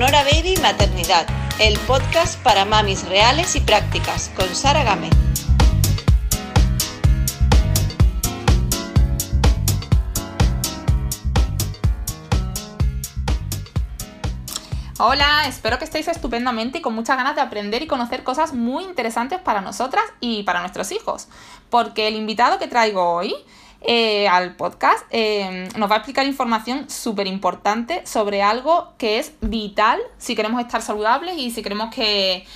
Sonora Baby Maternidad, el podcast para mamis reales y prácticas, con Sara Gámez. Hola, espero que estéis estupendamente y con muchas ganas de aprender y conocer cosas muy interesantes para nosotras y para nuestros hijos. Porque el invitado que traigo hoy eh, al podcast eh, nos va a explicar información súper importante sobre algo que es vital si queremos estar saludables y si queremos que,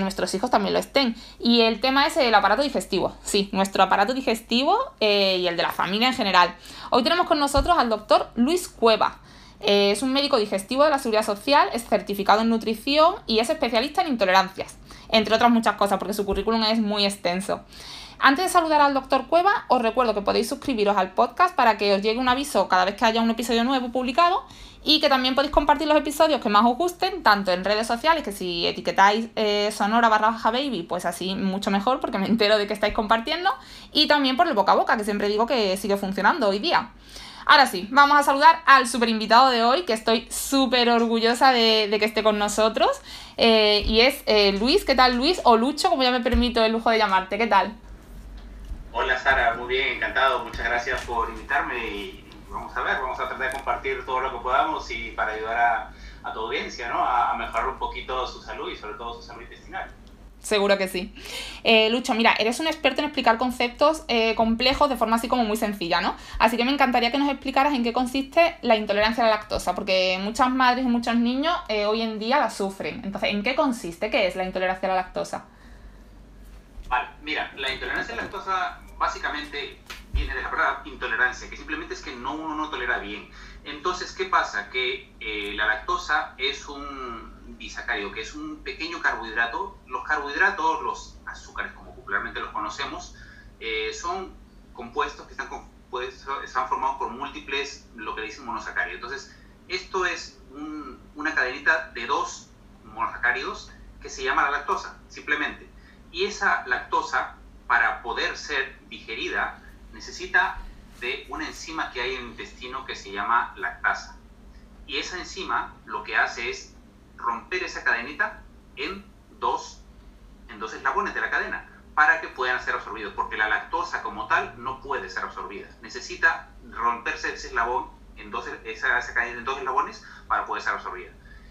nuestros hijos también lo estén. Y el tema es el aparato digestivo. Sí, nuestro aparato digestivo eh, y el de la familia en general. Hoy tenemos con nosotros al doctor Luis Cueva. es un médico digestivo de la Seguridad Social, es certificado en nutrición y es especialista en intolerancias, entre otras muchas cosas, porque su currículum es muy extenso. Antes de saludar al doctor Cueva, os recuerdo que podéis suscribiros al podcast para que os llegue un aviso cada vez que haya un episodio nuevo publicado y que también podéis compartir los episodios que más os gusten, tanto en redes sociales, que si etiquetáis eh, sonora barra baja baby, pues así mucho mejor porque me entero de que estáis compartiendo, y también por el boca a boca, que siempre digo que sigue funcionando hoy día. Ahora sí, vamos a saludar al super invitado de hoy, que estoy súper orgullosa de, que esté con nosotros, eh, y es eh, Luis. ¿Qué tal Luis? O Lucho, como ya me permito el lujo de llamarte. ¿Qué tal? Hola Sara, muy bien, encantado, muchas gracias por invitarme y vamos a ver, vamos a tratar de compartir todo lo que podamos y para ayudar a, tu audiencia, ¿no? A, mejorar un poquito su salud y sobre todo su salud intestinal. Seguro que sí. Eh, Lucho, mira, eres un experto en explicar conceptos eh, complejos de forma así como muy sencilla, ¿no? Así que me encantaría que nos explicaras en qué consiste la intolerancia a la lactosa, porque muchas madres y muchos niños eh, hoy en día la sufren. Entonces, ¿en qué consiste? ¿Qué es la intolerancia a la lactosa? Mira, la intolerancia a la lactosa básicamente viene de la palabra intolerancia, que simplemente es que no, uno no tolera bien. Entonces, ¿qué pasa? Que eh, la lactosa es un disacárido, que es un pequeño carbohidrato. Los carbohidratos, los azúcares como popularmente los conocemos, eh, son compuestos que compuestos, están formados por múltiples, lo que le dicen monosacáridos. Entonces, esto es una cadenita de dos monosacáridos que se llama la lactosa, simplemente. Y esa lactosa, para poder ser digerida, necesita de una enzima que hay en el intestino que se llama lactasa. Y esa enzima lo que hace es romper esa cadenita en dos, en dos eslabones de la cadena para que puedan ser absorbidos, porque la lactosa como tal no puede ser absorbida. Necesita romperse ese eslabón en dos, esa, esa cadena en dos eslabones para poder ser absorbida.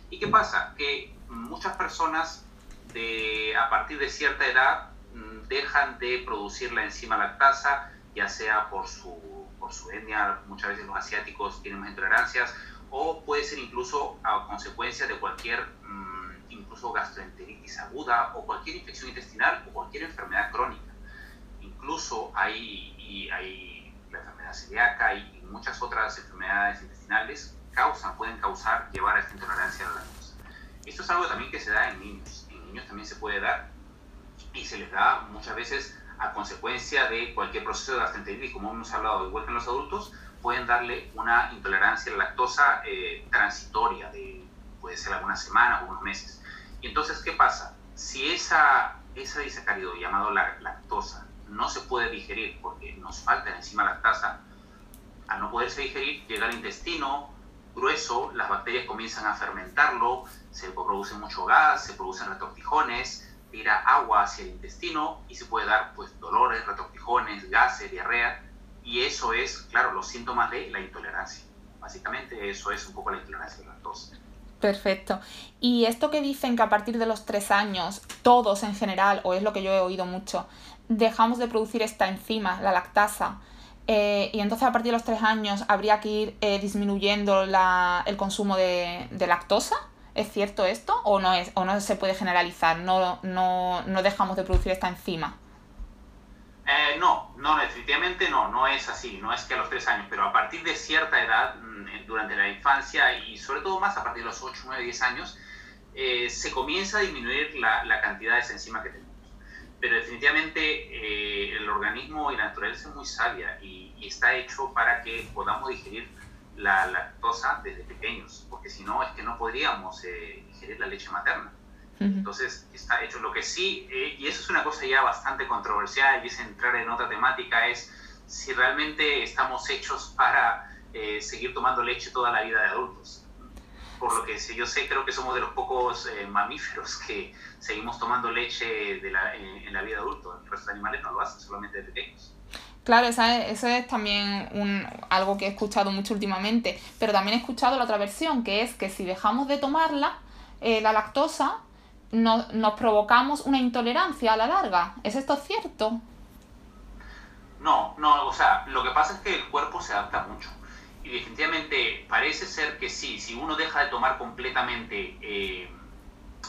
¿Y qué pasa? Que muchas personas de, a partir de cierta edad mm, dejan de producir la enzima lactasa, ya sea por su, por su etnia, muchas veces los asiáticos tienen más intolerancias, o puede ser incluso a consecuencia de cualquier, mm, incluso gastroenteritis aguda, o cualquier infección intestinal, o cualquier enfermedad crónica. Incluso hay, y hay la enfermedad celíaca y, muchas otras enfermedades intestinales causan, pueden causar, llevar a esta intolerancia a la lactosa. Esto es algo también que se da en niños niños también se puede dar y se les da muchas veces a consecuencia de cualquier proceso de gastroenteritis, como hemos hablado, igual que en los adultos, pueden darle una intolerancia a la lactosa eh, transitoria, de, puede ser algunas semanas o unos meses. Y entonces, ¿qué pasa? Si esa, ese disacárido llamado la lactosa no se puede digerir porque nos falta encima lactasa, al no poderse digerir, llega al intestino grueso, las bacterias comienzan a fermentarlo, se produce mucho gas, se producen retortijones, tira agua hacia el intestino y se puede dar pues dolores, retortijones, gases, diarrea y eso es, claro, los síntomas de la intolerancia. Básicamente eso es un poco la intolerancia a la lactosa. Perfecto. Y esto que dicen que a partir de los tres años, todos en general, o es lo que yo he oído mucho, dejamos de producir esta enzima, la lactasa, eh, y entonces a partir de los tres años habría que ir eh, disminuyendo el consumo de, de lactosa. ¿Es cierto esto o no, es, o no se puede generalizar? ¿No, no, no dejamos de producir esta enzima? Eh, no, no, definitivamente no, no es así, no es que a los tres años, pero a partir de cierta edad, mm, durante la infancia y sobre todo más a partir de los 8, 9, 10 años, eh, se comienza a disminuir la, la, cantidad de esa enzima que tenemos. Pero definitivamente eh, el organismo y la naturaleza es muy sabia y, y está hecho para que podamos digerir la lactosa desde pequeños, porque si no es que no podríamos eh, ingerir la leche materna. Entonces está hecho lo que sí, eh, y eso es una cosa ya bastante controversial y es entrar en otra temática, es si realmente estamos hechos para seguir tomando leche toda la vida de adultos. Por lo que yo sé, creo que somos de los pocos eh, mamíferos que seguimos tomando leche de la, en, la vida adulta. El resto de animales no lo hacen, solamente de pequeños. Claro, eso es también un, algo que he escuchado mucho últimamente, pero también he escuchado la otra versión, que es que si dejamos de tomarla, eh, la lactosa, no, nos provocamos una intolerancia a la larga. ¿Es esto cierto? No, no, o sea, lo que pasa es que el cuerpo se adapta mucho. Y definitivamente parece ser que sí, si uno deja de tomar completamente eh,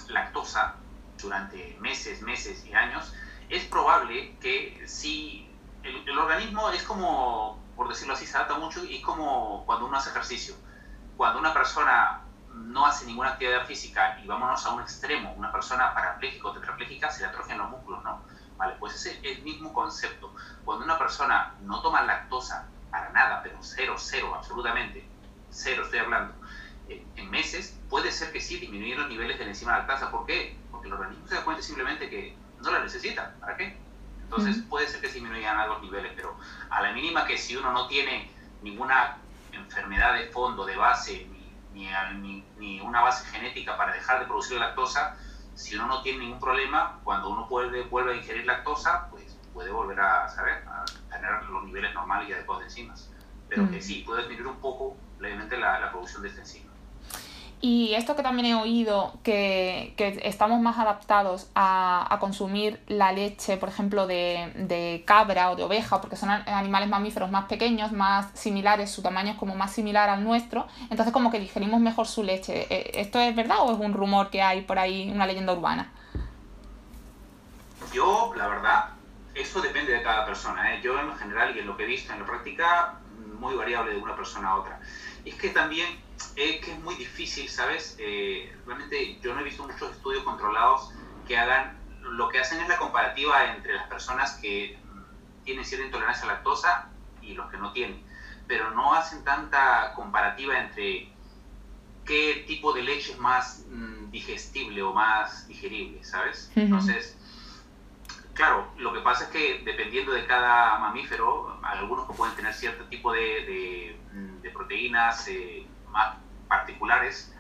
lactosa durante meses, meses y años, es probable que si el, organismo es como, por decirlo así, se adapta mucho y es como cuando uno hace ejercicio. Cuando una persona no hace ninguna actividad física y vámonos a un extremo, una persona parapléjica o tetrapléjica, se le atrofian los músculos, ¿no? Vale, pues es el mismo concepto. Cuando una persona no toma lactosa para nada, pero cero, cero, absolutamente, cero estoy hablando, eh, en meses, puede ser que sí disminuir los niveles de la enzima lactasa. ¿Por qué? Porque el organismo se da cuenta simplemente que no la necesita. ¿Para qué? Entonces puede ser que disminuyan a los niveles, pero a la mínima que si uno no tiene ninguna enfermedad de fondo, de base, ni, ni, ni, una base genética para dejar de producir lactosa, si uno no tiene ningún problema, cuando uno puede, vuelve a ingerir lactosa, pues puede volver a, saber, a tener los niveles normales y adecuados de enzimas. Pero que sí, puede disminuir un poco levemente la, la producción de esta enzima. Y esto que también he oído, que, estamos más adaptados a, consumir la leche, por ejemplo, de, cabra o de oveja, porque son animales mamíferos más pequeños, más similares, su tamaño es como más similar al nuestro, entonces como que digerimos mejor su leche. ¿E, ¿Esto es verdad o es un rumor que hay por ahí, una leyenda urbana? Yo, la verdad, eso depende de cada persona. ¿eh? Yo en general y en lo que he visto en la práctica, muy variable de una persona a otra. Y es que también es que es muy difícil, ¿sabes? Eh, realmente yo no he visto muchos estudios controlados que hagan, lo que hacen es la comparativa entre las personas que tienen cierta intolerancia a la lactosa y los que no tienen, pero no hacen tanta comparativa entre qué tipo de leche es más mm, digestible o más digerible, ¿sabes? Entonces, claro, lo que pasa es que dependiendo de cada mamífero, algunos que pueden tener cierto tipo de, de, proteínas, eh, más particulares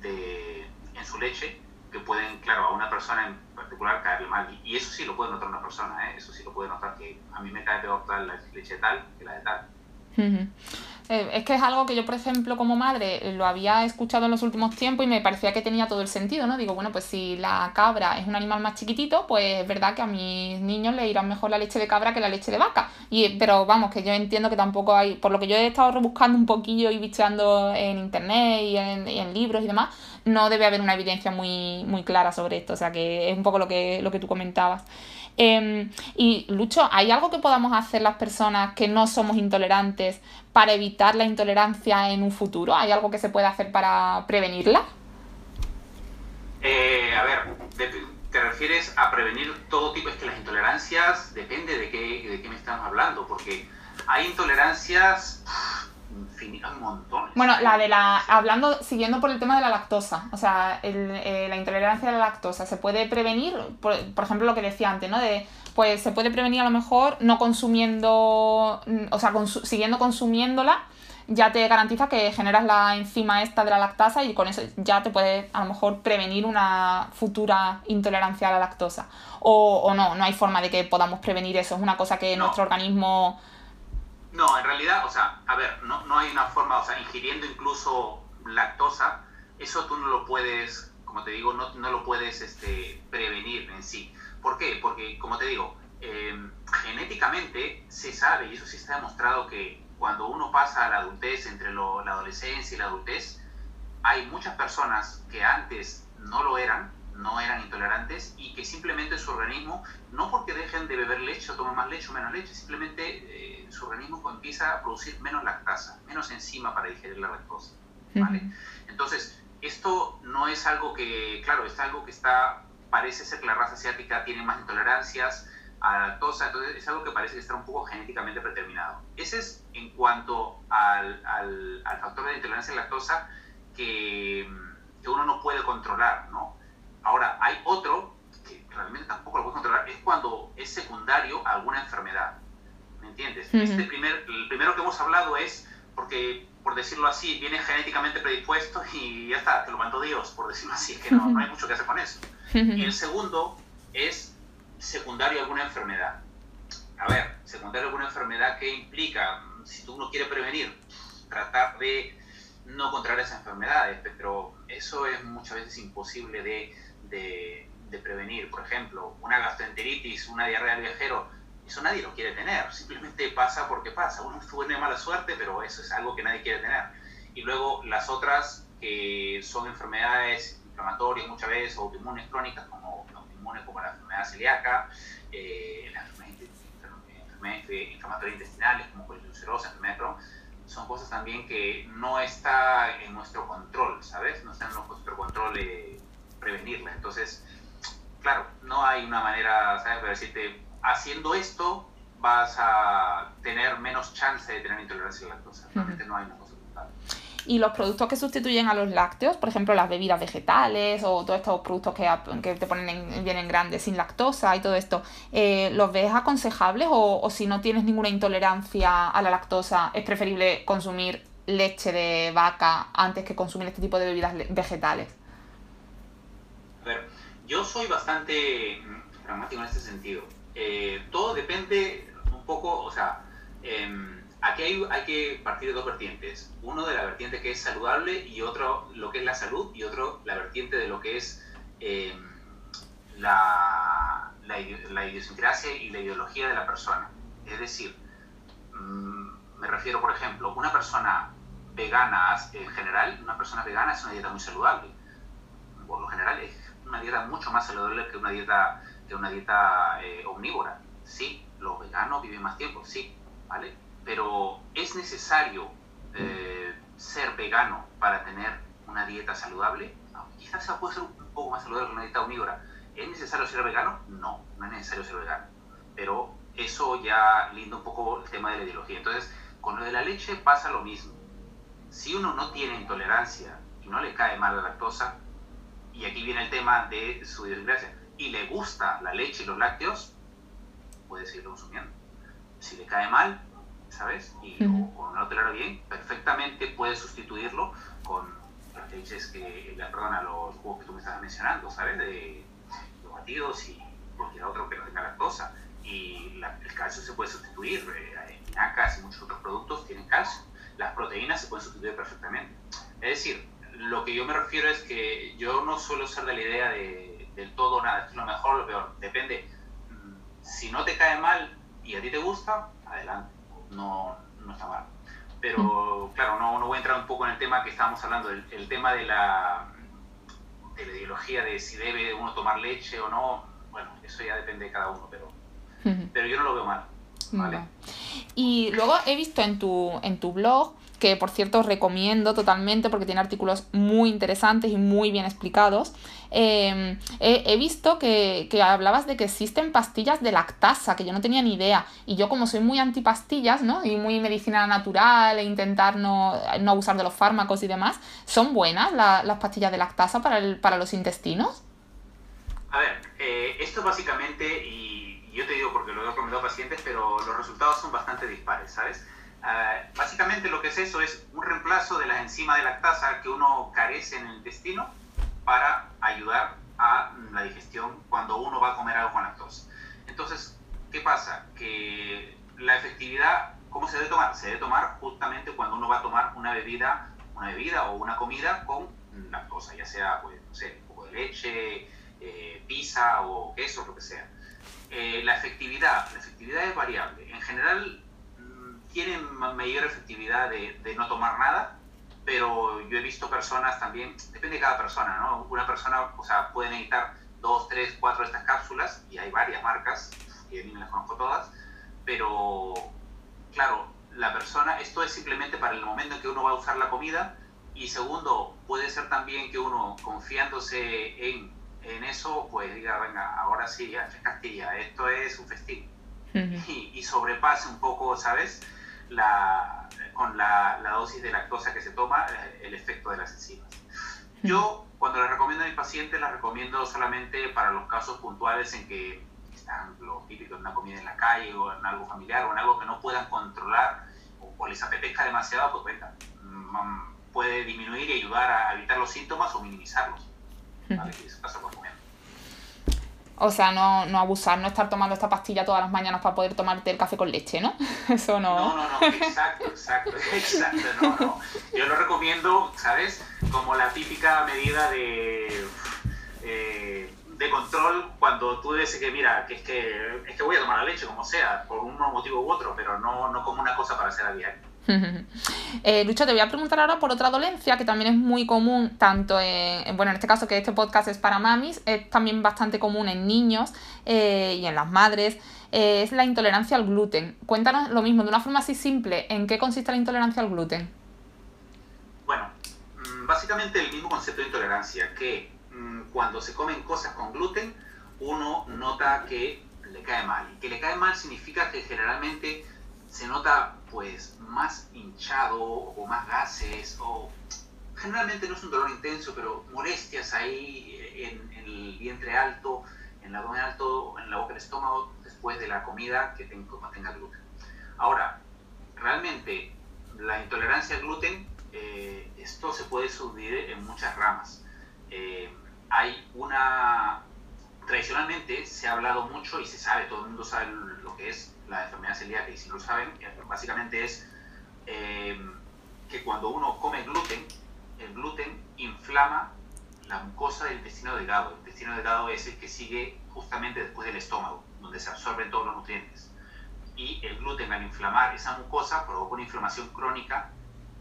de, en su leche que pueden, claro, a una persona en particular caerle mal. Y, eso sí lo puede notar una persona, ¿eh? eso sí lo puede notar que a mí me cae peor tal la leche tal que la de tal. Eh, es que es algo que yo, por ejemplo, como madre, lo había escuchado en los últimos tiempos y me parecía que tenía todo el sentido, ¿no? Digo, bueno, pues si la cabra es un animal más chiquitito, pues es verdad que a mis niños le irán mejor la leche de cabra que la leche de vaca. Y, pero vamos, que yo entiendo que tampoco hay, por lo que yo he estado rebuscando un poquillo y bicheando en internet y en, y en libros y demás, no debe haber una evidencia muy, muy clara sobre esto. O sea que es un poco lo que, lo que tú comentabas. Em, y Lucho, ¿hay algo que podamos hacer las personas que no somos intolerantes para evitar la intolerancia en un futuro? ¿Hay algo que se pueda hacer para prevenirla? Eh, a ver, ¿te refieres a prevenir todo tipo? Es que las intolerancias depende de qué, de qué me estamos hablando, porque hay intolerancias un montón. Bueno, la de la. Hablando, siguiendo por el tema de la lactosa. O sea, eh, la intolerancia a la lactosa. ¿Se puede prevenir? Por, ejemplo, lo que decía antes, ¿no? De. Pues se puede prevenir a lo mejor no consumiendo. O sea, siguiendo consumiéndola. Ya te garantiza que generas la enzima esta de la lactasa y con eso ya te puede a lo mejor prevenir una futura intolerancia a la lactosa. O, no, no hay forma de que podamos prevenir eso. Es una cosa que nuestro organismo no, en realidad, o sea, a ver, no, no hay una forma, o sea, ingiriendo incluso lactosa, eso tú no lo puedes, como te digo, no, no lo puedes este, prevenir en sí. ¿Por qué? Porque, como te digo, em, genéticamente se sabe, y eso sí está demostrado, que cuando uno pasa a la adultez, entre la adolescencia y la adultez, hay muchas personas que antes no lo eran, no eran intolerantes y que simplemente su organismo, no porque dejen de beber leche o tomen más leche o menos leche, simplemente eh, su organismo empieza a producir menos lactasa, menos enzima para digerir la lactosa. ¿vale? Entonces, esto no es algo que, claro, es algo que está, parece ser que la raza asiática tiene más intolerancias a la lactosa, entonces es algo que parece que está un poco genéticamente predeterminado. Ese es en cuanto al, al, al factor de intolerancia a la lactosa que, que uno no puede controlar, ¿no? Ahora, hay otro que realmente tampoco lo puedo controlar, es cuando es secundario a alguna enfermedad. ¿Me entiendes? este primer, el primero que hemos hablado es porque por decirlo así, viene genéticamente predispuesto y ya está, te lo mandó Dios, por decirlo así, que no, no hay mucho que hacer con eso. Y el segundo es secundario a alguna enfermedad. A ver, secundario a alguna enfermedad que implica, si tú no quieres prevenir, tratar de no contraer esas enfermedades, pero eso es muchas veces imposible de, de, de prevenir. Por ejemplo, una gastroenteritis, una diarrea del viajero, eso nadie lo quiere tener, simplemente pasa porque pasa. Uno tiene mala suerte, pero eso es algo que nadie quiere tener. Y luego las otras que son enfermedades inflamatorias muchas veces autoinmunes crónicas, como autoinmunes como la enfermedad celíaca, eh, las enfermedades, inflamatorias intestinales como colitis enfermedad Crohn, son cosas también que no está en nuestro control, ¿sabes? No está en nuestro control eh, prevenirla. Entonces, claro, no hay una manera, ¿sabes? Para decirte, haciendo esto vas a tener menos chance de tener intolerancia a la lactosa. Realmente no hay una cosa Y los productos que sustituyen a los lácteos, por ejemplo, las bebidas vegetales o todos estos productos que, que te ponen en, vienen grandes sin lactosa y todo esto, eh, ¿los ves aconsejables o, o si no tienes ninguna intolerancia a la lactosa, es preferible consumir leche de vaca antes que consumir este tipo de bebidas vegetales? Yo soy bastante pragmático en este sentido eh, todo depende un poco, o sea, em, aquí hay, hay, que partir de dos vertientes. Uno de la vertiente que es saludable y otro lo que es la salud y otro la vertiente de lo que es em, la, la, la, idiosincrasia y la ideología de la persona. Es decir, mm, me refiero, por ejemplo, una persona vegana en general, una persona vegana es una dieta muy saludable. Por lo general es mucho más saludable que una dieta de una dieta eh, omnívora. Sí, los veganos viven más tiempo, sí, ¿vale? Pero es necesario eh, ser vegano para tener una dieta saludable. quizás se puede ser un poco más saludable que una dieta omnívora. ¿Es necesario ser vegano? No, no es necesario ser vegano. Pero eso ya linda un poco el tema de la ideología. Entonces, con lo de la leche pasa lo mismo. Si uno no tiene intolerancia y no le cae mal la lactosa, y aquí viene el tema de su idiosincrasia, y le gusta la leche y los lácteos, puede seguir consumiendo. Si le cae mal, ¿sabes? Y o, no lo tolera bien, perfectamente puede sustituirlo con las leches que, perdona, los jugos que tú me estabas mencionando, ¿sabes? De los batidos y cualquier otro que no tenga lactosa. Y el calcio se puede sustituir, eh, espinacas y muchos otros productos tienen calcio. Las proteínas se pueden sustituir perfectamente. Es decir, lo que yo me refiero es que yo no suelo ser de la idea de del todo nada, esto es lo mejor o lo peor, depende. Mm, si no te cae mal y a ti te gusta, adelante, no, no está mal. Pero mm. claro, no, no, voy a entrar un poco en el tema que estábamos hablando, el, el tema de la, de la ideología de si debe uno tomar leche o no, bueno, eso ya depende de cada uno, pero, pero yo no lo veo mal. ¿vale? Y luego he visto en tu, en tu blog que por cierto recomiendo totalmente porque tiene artículos muy interesantes y muy bien explicados. Em, he, visto que, hablabas de que existen pastillas de lactasa, que yo no tenía ni idea. Y yo como soy muy antipastillas, ¿no? Y muy medicina natural e intentar no, abusar de los fármacos y demás, ¿son buenas las pastillas de lactasa para, el, para los intestinos? A ver, eh, esto básicamente, y yo te digo porque lo he recomendado a pacientes, pero los resultados son bastante dispares, ¿sabes? Ah, básicamente lo que es eso es un reemplazo de las enzimas de lactasa que uno carece en el intestino para ayudar a la digestión cuando uno va a comer algo con lactosa. Entonces, ¿qué pasa? Que la efectividad, ¿cómo se debe tomar? Se debe tomar justamente cuando uno va a tomar una bebida, una bebida o una comida con lactosa, ya sea, pues, no sé, un poco de leche, eh, pizza o queso, lo que sea. Eh, la efectividad, la efectividad es variable. En general, tienen mayor efectividad de, de, no tomar nada, pero yo he visto personas también, depende de cada persona, ¿no? Una persona, o sea, puede necesitar dos, tres, cuatro de estas cápsulas, y hay varias marcas, y a mí me las conozco todas, pero claro, la persona, esto es simplemente para el momento en que uno va a usar la comida, y segundo, puede ser también que uno, confiándose en, en eso, pues diga, venga, ahora sí, ya, Castilla, esto es un festín. y, y sobrepase un poco, ¿sabes? La, con la, la, dosis de lactosa que se toma, eh, el efecto de las enzimas. Yo, cuando les recomiendo a mis pacientes, las recomiendo solamente para los casos puntuales en que están los típicos en una comida en la calle o en algo familiar o en algo que no puedan controlar o, les apetezca demasiado, pues venga, mm, puede disminuir y ayudar a evitar los síntomas o minimizarlos. ¿vale? Eso pasa por comer. O sea, no, no abusar, no estar tomando esta pastilla todas las mañanas para poder tomarte el café con leche, ¿no? Eso no. No, no, no, exacto, exacto, exacto, no, no. Yo lo recomiendo, ¿sabes? Como la típica medida de, eh, de control cuando tú dices que, mira, que es, que es que voy a tomar la leche como sea, por un motivo u otro, pero no, no como una cosa para hacer a diario. Eh, Lucho, te voy a preguntar ahora por otra dolencia que también es muy común, tanto en, bueno, en este caso que este podcast es para mamis, es también bastante común en niños eh, y en las madres, eh, es la intolerancia al gluten. Cuéntanos lo mismo, de una forma así simple, ¿en qué consiste la intolerancia al gluten? Bueno, mm, básicamente el mismo concepto de intolerancia, que mm, cuando se comen cosas con gluten, uno nota que le cae mal. Y que le cae mal significa que generalmente se nota pues más hinchado o más gases o generalmente no es un dolor intenso, pero molestias ahí en, el vientre alto, en el abdomen alto, en la boca del estómago después de la comida que tenga gluten. Ahora, realmente la intolerancia al gluten, eh, esto se puede subdividir en muchas ramas. Eh, hay una, tradicionalmente se ha hablado mucho y se sabe, todo el mundo sabe lo que es la enfermedad celíaca, y si lo saben, eh, básicamente es eh, que cuando uno come gluten, el gluten inflama la mucosa del intestino delgado. El intestino delgado es el que sigue justamente después del estómago, donde se absorben todos los nutrientes. Y el gluten al inflamar esa mucosa provoca una inflamación crónica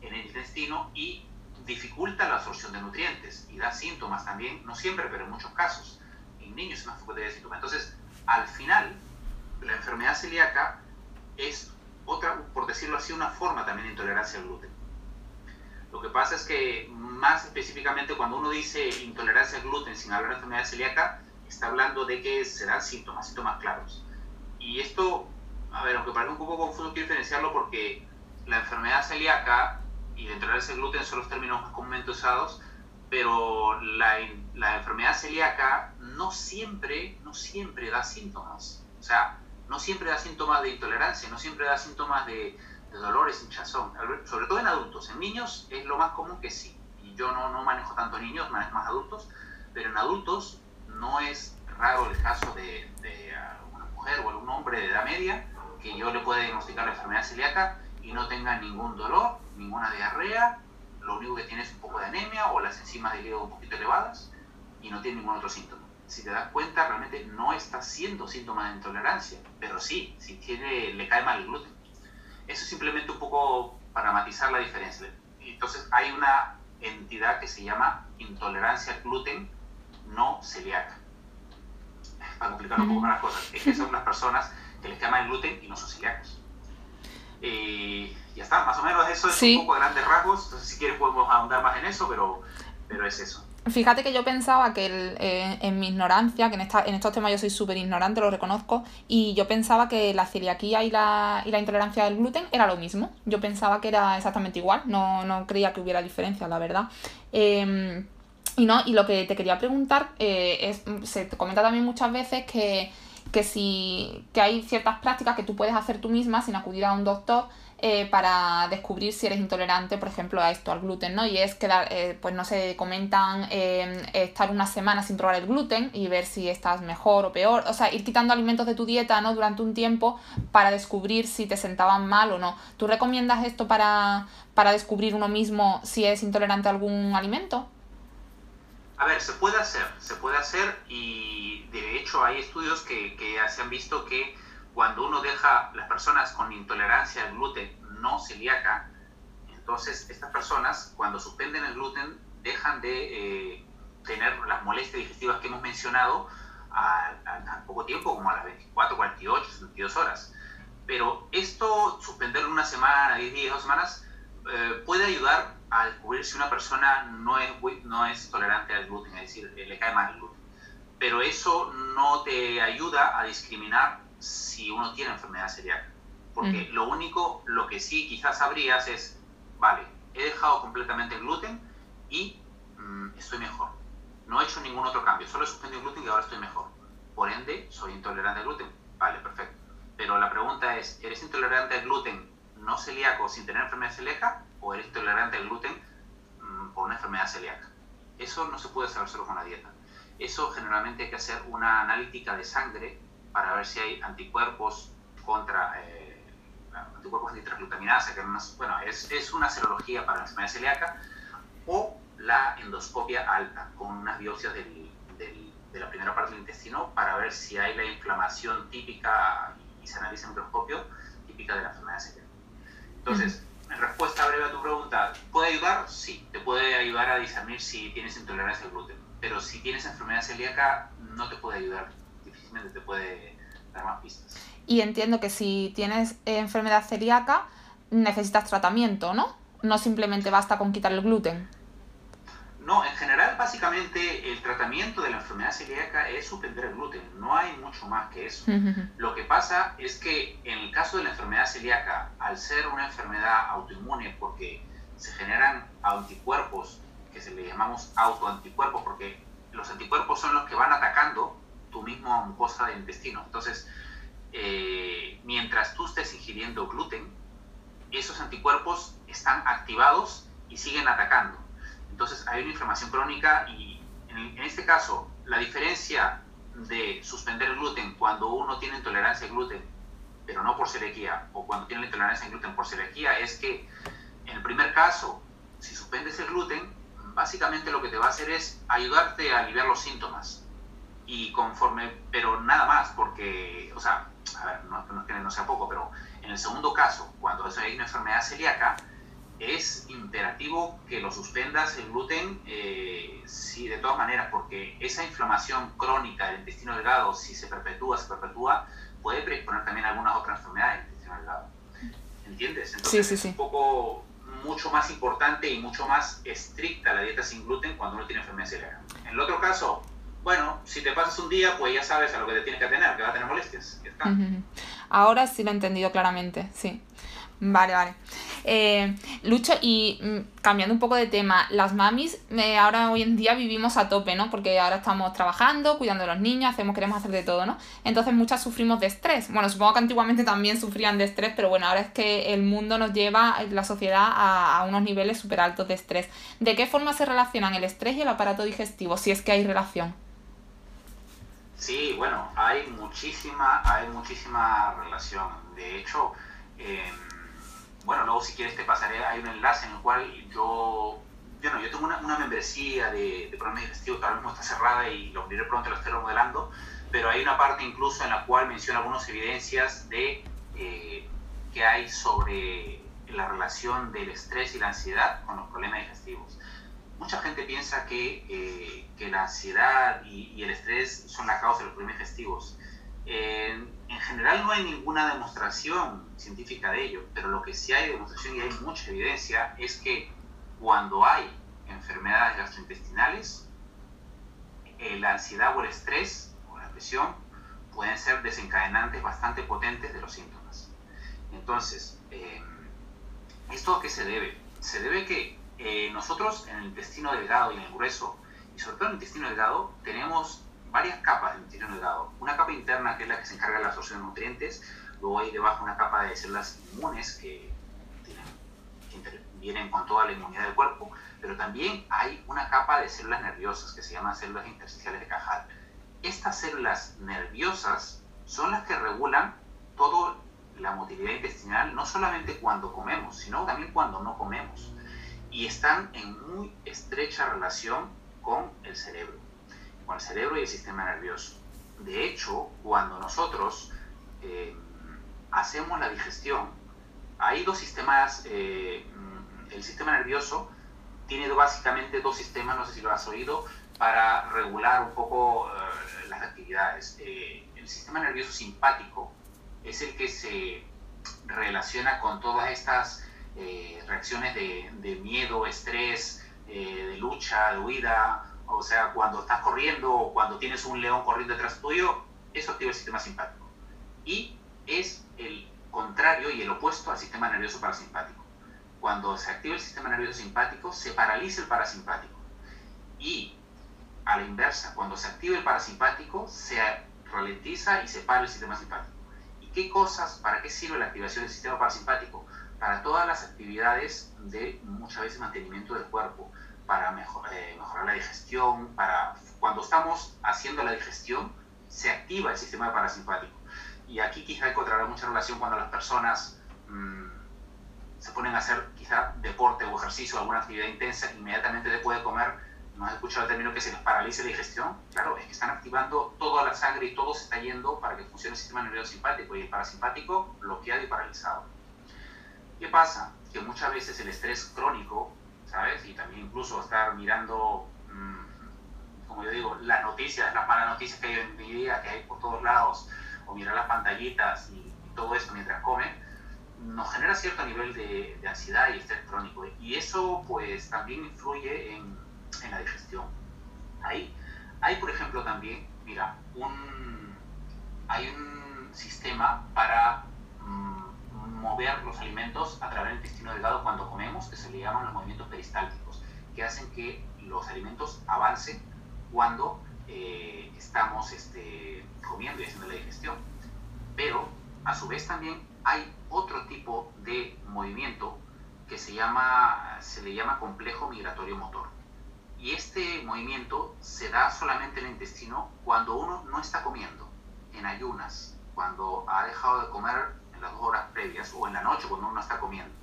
en el intestino y dificulta la absorción de nutrientes y da síntomas también, no siempre, pero en muchos casos. En niños es más frecuente de síntomas. Entonces, al final, enfermedad celíaca es otra, por decirlo así, una forma también de intolerancia al gluten. Lo que pasa es que más específicamente cuando uno dice intolerancia al gluten sin hablar de enfermedad celíaca, está hablando de que se dan síntomas, síntomas claros. Y esto, a ver, aunque parece un poco confuso, quiero diferenciarlo porque la enfermedad celíaca y la intolerancia al gluten son los términos más comúnmente usados, pero la, la enfermedad celíaca no siempre, no siempre da síntomas. O sea, no siempre da síntomas de intolerancia, no siempre da síntomas de, dolores, hinchazón, sobre todo en adultos. En niños es lo más común que sí. Y yo no, manejo tanto niños, manejo más adultos, pero en adultos no es raro el caso de, de una mujer o algún hombre de edad media que yo le pueda diagnosticar la enfermedad celíaca y no tenga ningún dolor, ninguna diarrea, lo único que tiene es un poco de anemia o las enzimas del hígado un poquito elevadas y no tiene ningún otro síntoma si te das cuenta, realmente no está siendo síntoma de intolerancia, pero sí, si tiene, le cae mal el gluten. Eso es simplemente un poco para matizar la diferencia. Entonces hay una entidad que se llama intolerancia al gluten no celíaca. Para complicar un poco más las cosas, es que son las personas que les cae mal el gluten y no son celíacos. Y ya está, más o menos eso es un poco de grandes rasgos. Entonces, si quieres podemos ahondar más en eso, pero, pero es eso. Fíjate que yo pensaba que eh, en mi ignorancia, que en, esta, en estos temas yo soy súper ignorante, lo reconozco, y yo pensaba que la celiaquía y la, y la intolerancia al gluten era lo mismo. Yo pensaba que era exactamente igual, no, no creía que hubiera diferencia, la verdad. Em, y no, y lo que te quería preguntar eh, es, se comenta también muchas veces que, que, si, que hay ciertas prácticas que tú puedes hacer tú misma sin acudir a un doctor eh, para descubrir si eres intolerante, por ejemplo, a esto, al gluten, ¿no? Y es que, eh, pues no sé, comentan eh, estar una semana sin probar el gluten y ver si estás mejor o peor, o sea, ir quitando alimentos de tu dieta, ¿no? Durante un tiempo para descubrir si te sentaban mal o no. ¿Tú recomiendas esto para, para descubrir uno mismo si es intolerante a algún alimento? A ver, se puede hacer, se puede hacer y de hecho hay estudios que, que se han visto que cuando uno deja las personas con intolerancia al gluten no celíaca, entonces estas personas cuando suspenden el gluten dejan de eh, tener las molestias digestivas que hemos mencionado a, poco tiempo, como a las 24, 48, 72 horas. Pero esto, suspenderlo una semana, 10 días, dos semanas, eh, puede ayudar a descubrir si una persona no es, no es tolerante al gluten, es decir, le cae mal el gluten. Pero eso no te ayuda a discriminar si uno tiene enfermedad celíaca. Porque mm. lo único, lo que sí quizás sabrías es, vale, he dejado completamente el gluten y mm, estoy mejor. No he hecho ningún otro cambio, solo he suspendido el gluten y ahora estoy mejor. Por ende, soy intolerante al gluten. Vale, perfecto. Pero la pregunta es, ¿eres intolerante al gluten no celíaco sin tener enfermedad celíaca? o eres intolerante al gluten mm, por una enfermedad celíaca. Eso no se puede saber solo con la dieta. Eso generalmente hay que hacer una analítica de sangre para ver si hay anticuerpos contra eh, anticuerpos antitransglutaminasa, que bueno, es, es, una serología para la enfermedad celíaca, o la endoscopia alta, con unas biopsias de la primera parte del intestino para ver si hay la inflamación típica y se analiza en microscopio típica de la enfermedad celíaca. Entonces, en respuesta breve a tu pregunta, ¿puede ayudar? Sí, te puede ayudar a discernir si tienes intolerancia al gluten. Pero si tienes enfermedad celíaca, no te puede ayudar. Difícilmente te puede dar más pistas. Y entiendo que si tienes enfermedad celíaca, necesitas tratamiento, ¿no? No simplemente basta con quitar el gluten. No, en general, básicamente, el tratamiento de la enfermedad celíaca es suspender el gluten. No hay mucho más que eso. Lo que pasa es que en el caso de la enfermedad celíaca, al ser una enfermedad autoinmune, porque se generan anticuerpos, que se le llamamos autoanticuerpos, porque los anticuerpos son los que van atacando tu misma mucosa del intestino. Entonces, eh, mientras tú estés ingiriendo gluten, esos anticuerpos están activados y siguen atacando. Entonces hay una inflamación crónica y en, este caso la diferencia de suspender el gluten cuando uno tiene intolerancia al gluten, pero no por celiaquía, o cuando tiene la intolerancia al gluten por celiaquía, es que en el primer caso, si suspendes el gluten, básicamente lo que te va a hacer es ayudarte a aliviar los síntomas. Y conforme, pero nada más, porque, o sea, a ver, no, no es que no sea poco, pero en el segundo caso, cuando hay una enfermedad celíaca, es imperativo que lo suspendas el gluten, eh, sí, de todas maneras, porque esa inflamación crónica del intestino delgado, si se perpetúa, se perpetúa, puede predisponer también a algunas otras enfermedades del intestino delgado. ¿Entiendes? Entonces es un poco mucho más importante y mucho más estricta la dieta sin gluten cuando uno tiene enfermedad celíaca. En el otro caso, bueno, si te pasas un día, pues ya sabes a lo que te tienes que tener, que va a tener molestias. Ahora sí lo he entendido claramente, sí. Vale, vale. Eh, Lucho, y mm, cambiando un poco de tema, las mamis eh, ahora hoy en día vivimos a tope, ¿no? Porque ahora estamos trabajando, cuidando a los niños, hacemos, queremos hacer de todo, ¿no? Entonces muchas sufrimos de estrés. Bueno, supongo que antiguamente también sufrían de estrés, pero bueno, ahora es que el mundo nos lleva, la sociedad, a, a unos niveles súper altos de estrés. ¿De qué forma se relacionan el estrés y el aparato digestivo, si es que hay relación? Sí, bueno, hay muchísima, hay muchísima relación. De hecho, eh, bueno, luego si quieres te pasaré, hay un enlace en el cual yo, yo, no, yo tengo una, una membresía de, de programas digestivos que ahora mismo está cerrada y lo abriré pronto, lo estoy remodelando, pero hay una parte incluso en la cual menciona algunas evidencias de eh, que hay sobre la relación del estrés y la ansiedad con los problemas digestivos. Mucha gente piensa que, eh, que la ansiedad y, y, el estrés son la causa de los problemas digestivos. Eh, en general no hay ninguna demostración científica de ello, pero lo que sí hay demostración y hay mucha evidencia es que cuando hay enfermedades gastrointestinales, eh, la ansiedad o el estrés o la presión pueden ser desencadenantes bastante potentes de los síntomas. Entonces, eh, ¿esto a qué se debe? Se debe que eh, nosotros en el intestino delgado y en el grueso, y sobre todo en el intestino delgado, tenemos varias capas del intestino delgado. Que es la que se encarga de la absorción de nutrientes, luego hay debajo una capa de células inmunes que, vienen con toda la inmunidad del cuerpo, pero también hay una capa de células nerviosas que se llaman células intersticiales de Cajal. Estas células nerviosas son las que regulan toda la motilidad intestinal, no solamente cuando comemos, sino también cuando no comemos. Y están en muy estrecha relación con el cerebro con el cerebro y el sistema nervioso. De hecho, cuando nosotros eh, hacemos la digestión, hay dos sistemas, eh, el sistema nervioso tiene básicamente dos sistemas, no sé si lo has oído, para regular un poco eh, las actividades. el sistema nervioso simpático es el que se relaciona con todas estas reacciones de, de, miedo, estrés, de lucha, de huida, o sea, cuando estás corriendo o cuando tienes un león corriendo detrás tuyo, eso activa el sistema simpático. Y es el contrario y el opuesto al sistema nervioso parasimpático. Cuando se activa el sistema nervioso simpático, se paraliza el parasimpático. Y a la inversa, cuando se activa el parasimpático, se ralentiza y se para el sistema simpático. ¿Y qué cosas, para qué sirve la activación del sistema parasimpático? para todas las actividades de muchas veces mantenimiento del cuerpo, para eh, mejorar la digestión, para cuando estamos haciendo la digestión se activa el sistema parasimpático. Y aquí quizá encontrará mucha relación cuando las personas mm, se ponen a hacer quizá deporte o ejercicio, alguna actividad intensa, inmediatamente después de comer, ¿no has escuchado el término que se les paralice la digestión? Claro, es que están activando toda la sangre y todo se está yendo para que funcione el sistema nervioso simpático y el parasimpático bloqueado y paralizado. ¿Qué pasa? Que muchas veces el estrés crónico, ¿sabes? Y también incluso estar mirando, mm, como yo digo, las noticias, las malas noticias que hay en mi día, que hay por todos lados, o mirar las pantallitas y, todo esto mientras come, nos genera cierto nivel de, ansiedad y estrés crónico. Y eso pues también influye en, en, la digestión. Ahí hay, por ejemplo, también, mira, un, hay un sistema para mm, mover los alimentos a través del intestino delgado cuando comemos, que se le llaman los movimientos peristálticos, que hacen que los alimentos avancen cuando eh, estamos este, comiendo y haciendo la digestión. Pero a su vez también hay otro tipo de movimiento que se, llama, se le llama complejo migratorio motor. Y este movimiento se da solamente en el intestino cuando uno no está comiendo, en ayunas, cuando ha dejado de comer las dos horas previas o en la noche cuando uno está comiendo.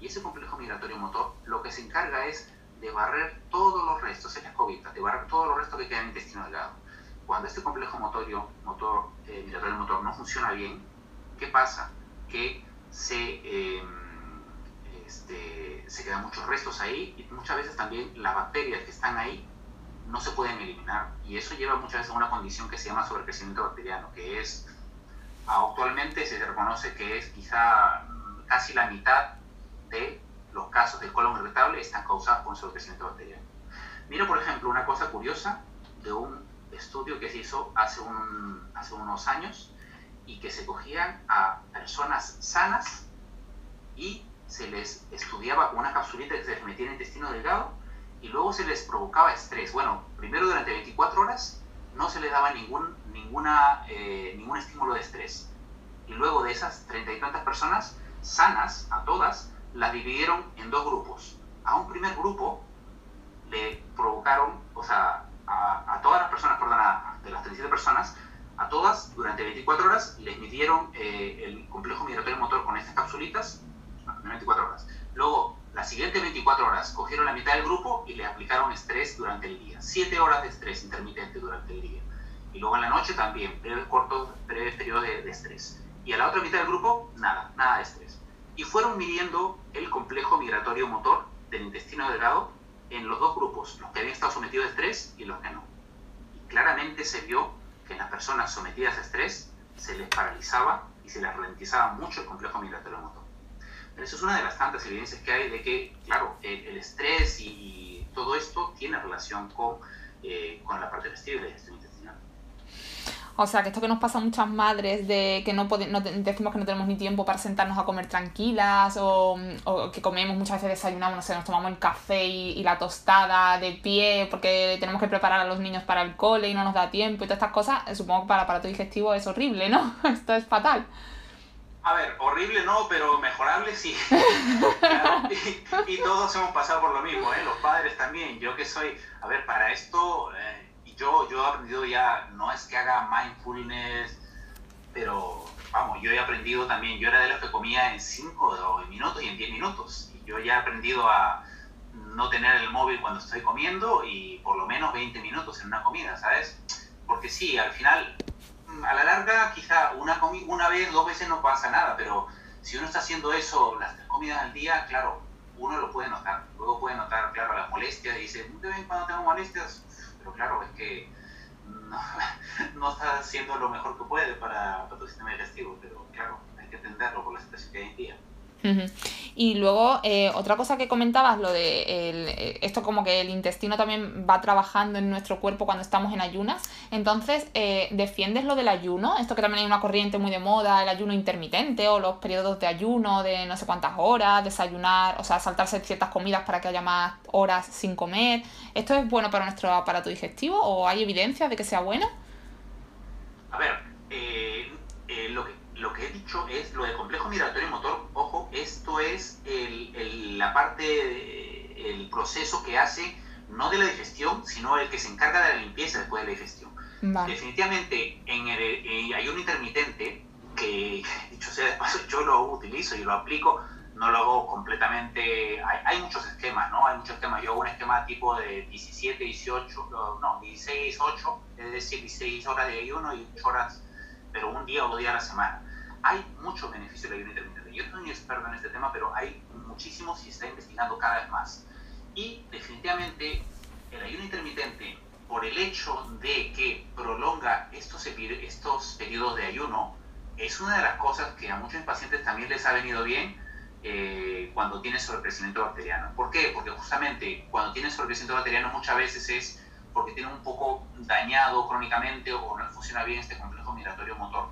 Y ese complejo migratorio motor lo que se encarga es de barrer todos los restos en la escobita, de barrer todos los restos que quedan en el intestino delgado. Cuando este complejo motorio, motor, eh, migratorio motor no funciona bien, ¿qué pasa? Que se, em, este, se quedan muchos restos ahí y muchas veces también las bacterias que están ahí no se pueden eliminar. Y eso lleva muchas veces a una condición que se llama sobrecrecimiento bacteriano, que es, actualmente se reconoce que es quizá casi la mitad de los casos del colon irritable están causados por un sobrecrecimiento bacteriano. Mira, por ejemplo, una cosa curiosa de un estudio que se hizo hace, hace unos años y que se cogían a personas sanas y se les estudiaba una capsulita que se les metía en el intestino delgado y luego se les provocaba estrés. Bueno, primero durante 24 horas no se les daba ningún, ninguna, eh, ningún estímulo de estrés. Y luego de esas treinta y tantas personas sanas, a todas, las dividieron en dos grupos. A un primer grupo le provocaron, o sea, a, todas las personas, perdón, de las 37 personas, a todas durante 24 horas les midieron eh, el complejo migratorio motor con estas capsulitas, 24 horas. Luego, las siguientes 24 horas, cogieron la mitad del grupo y le aplicaron estrés durante el día. 7 horas de estrés intermitente durante el día. Y luego en la noche también, breves, cortos, breves periodos de, de estrés. Y a la otra mitad del grupo, nada, nada de estrés y fueron midiendo el complejo migratorio motor del intestino delgado en los dos grupos, los que habían estado sometidos a estrés y los que no. Y claramente se vio que en las personas sometidas a estrés se les paralizaba y se les ralentizaba mucho el complejo migratorio motor. Pero eso es una de las tantas evidencias que hay de que, claro, el, estrés y, todo esto tiene relación con, eh, con la parte digestiva y la digestión intestinal. O sea, que esto que nos pasa a muchas madres de que no, no decimos que no tenemos ni tiempo para sentarnos a comer tranquilas o, que comemos muchas veces desayunamos, no sé, nos tomamos el café y, la tostada de pie porque tenemos que preparar a los niños para el cole y no nos da tiempo y todas estas cosas, eh, supongo que para el aparato digestivo es horrible, ¿no? esto es fatal. A ver, horrible no, pero mejorable sí. y, todos hemos pasado por lo mismo, ¿eh? Los padres también. Yo que soy, a ver, para esto... Eh, yo, yo he aprendido ya, no es que haga mindfulness, pero vamos, yo he aprendido también, yo era de los que comía en 5 minutos y en 10 minutos. Y yo ya he aprendido a no tener el móvil cuando estoy comiendo y por lo menos 20 minutos en una comida, ¿sabes? Porque sí, al final, a la larga, quizá una, una vez, dos veces no pasa nada, pero si uno está haciendo eso las tres comidas al día, claro, uno lo puede notar. Luego puede notar, claro, las molestias y dice, de vez cuando tengo molestias, claro, es que no, está haciendo lo mejor que puede para, para tu sistema digestivo, pero claro, hay que entenderlo por la situación que hay en día. Y luego, eh, otra cosa que comentabas, lo de el, eh, esto como que el intestino también va trabajando en nuestro cuerpo cuando estamos en ayunas. Entonces, eh, ¿defiendes lo del ayuno? Esto que también hay una corriente muy de moda, el ayuno intermitente o los periodos de ayuno de no sé cuántas horas, desayunar, o sea, saltarse ciertas comidas para que haya más horas sin comer. ¿Esto es bueno para nuestro aparato digestivo o hay evidencia de que sea bueno? A ver, lo que lo que he dicho es lo del complejo migratorio motor, ojo, esto es el, la parte, el proceso que hace no de la digestión, sino el que se encarga de la limpieza después de la digestión. Definitivamente, en el, hay un intermitente que, dicho sea de paso, yo lo utilizo y lo aplico, no lo hago completamente, hay, hay, muchos esquemas, ¿no? Hay muchos esquemas, yo hago un esquema tipo de 17, 18, no, 16, 8, es decir, 16 horas de ayuno y 8 horas, pero un día o dos días a la semana. Hay muchos beneficios del ayuno intermitente. Yo no soy experto en este tema, pero hay muchísimos y se está investigando cada vez más. Y definitivamente el ayuno intermitente, por el hecho de que prolonga estos, estos periodos de ayuno, es una de las cosas que a muchos pacientes también les ha venido bien eh, cuando tienen sobrecrecimiento bacteriano. ¿Por qué? Porque justamente cuando tienen sobrecrecimiento bacteriano muchas veces es porque tienen un poco dañado crónicamente o no funciona bien este complejo migratorio motor.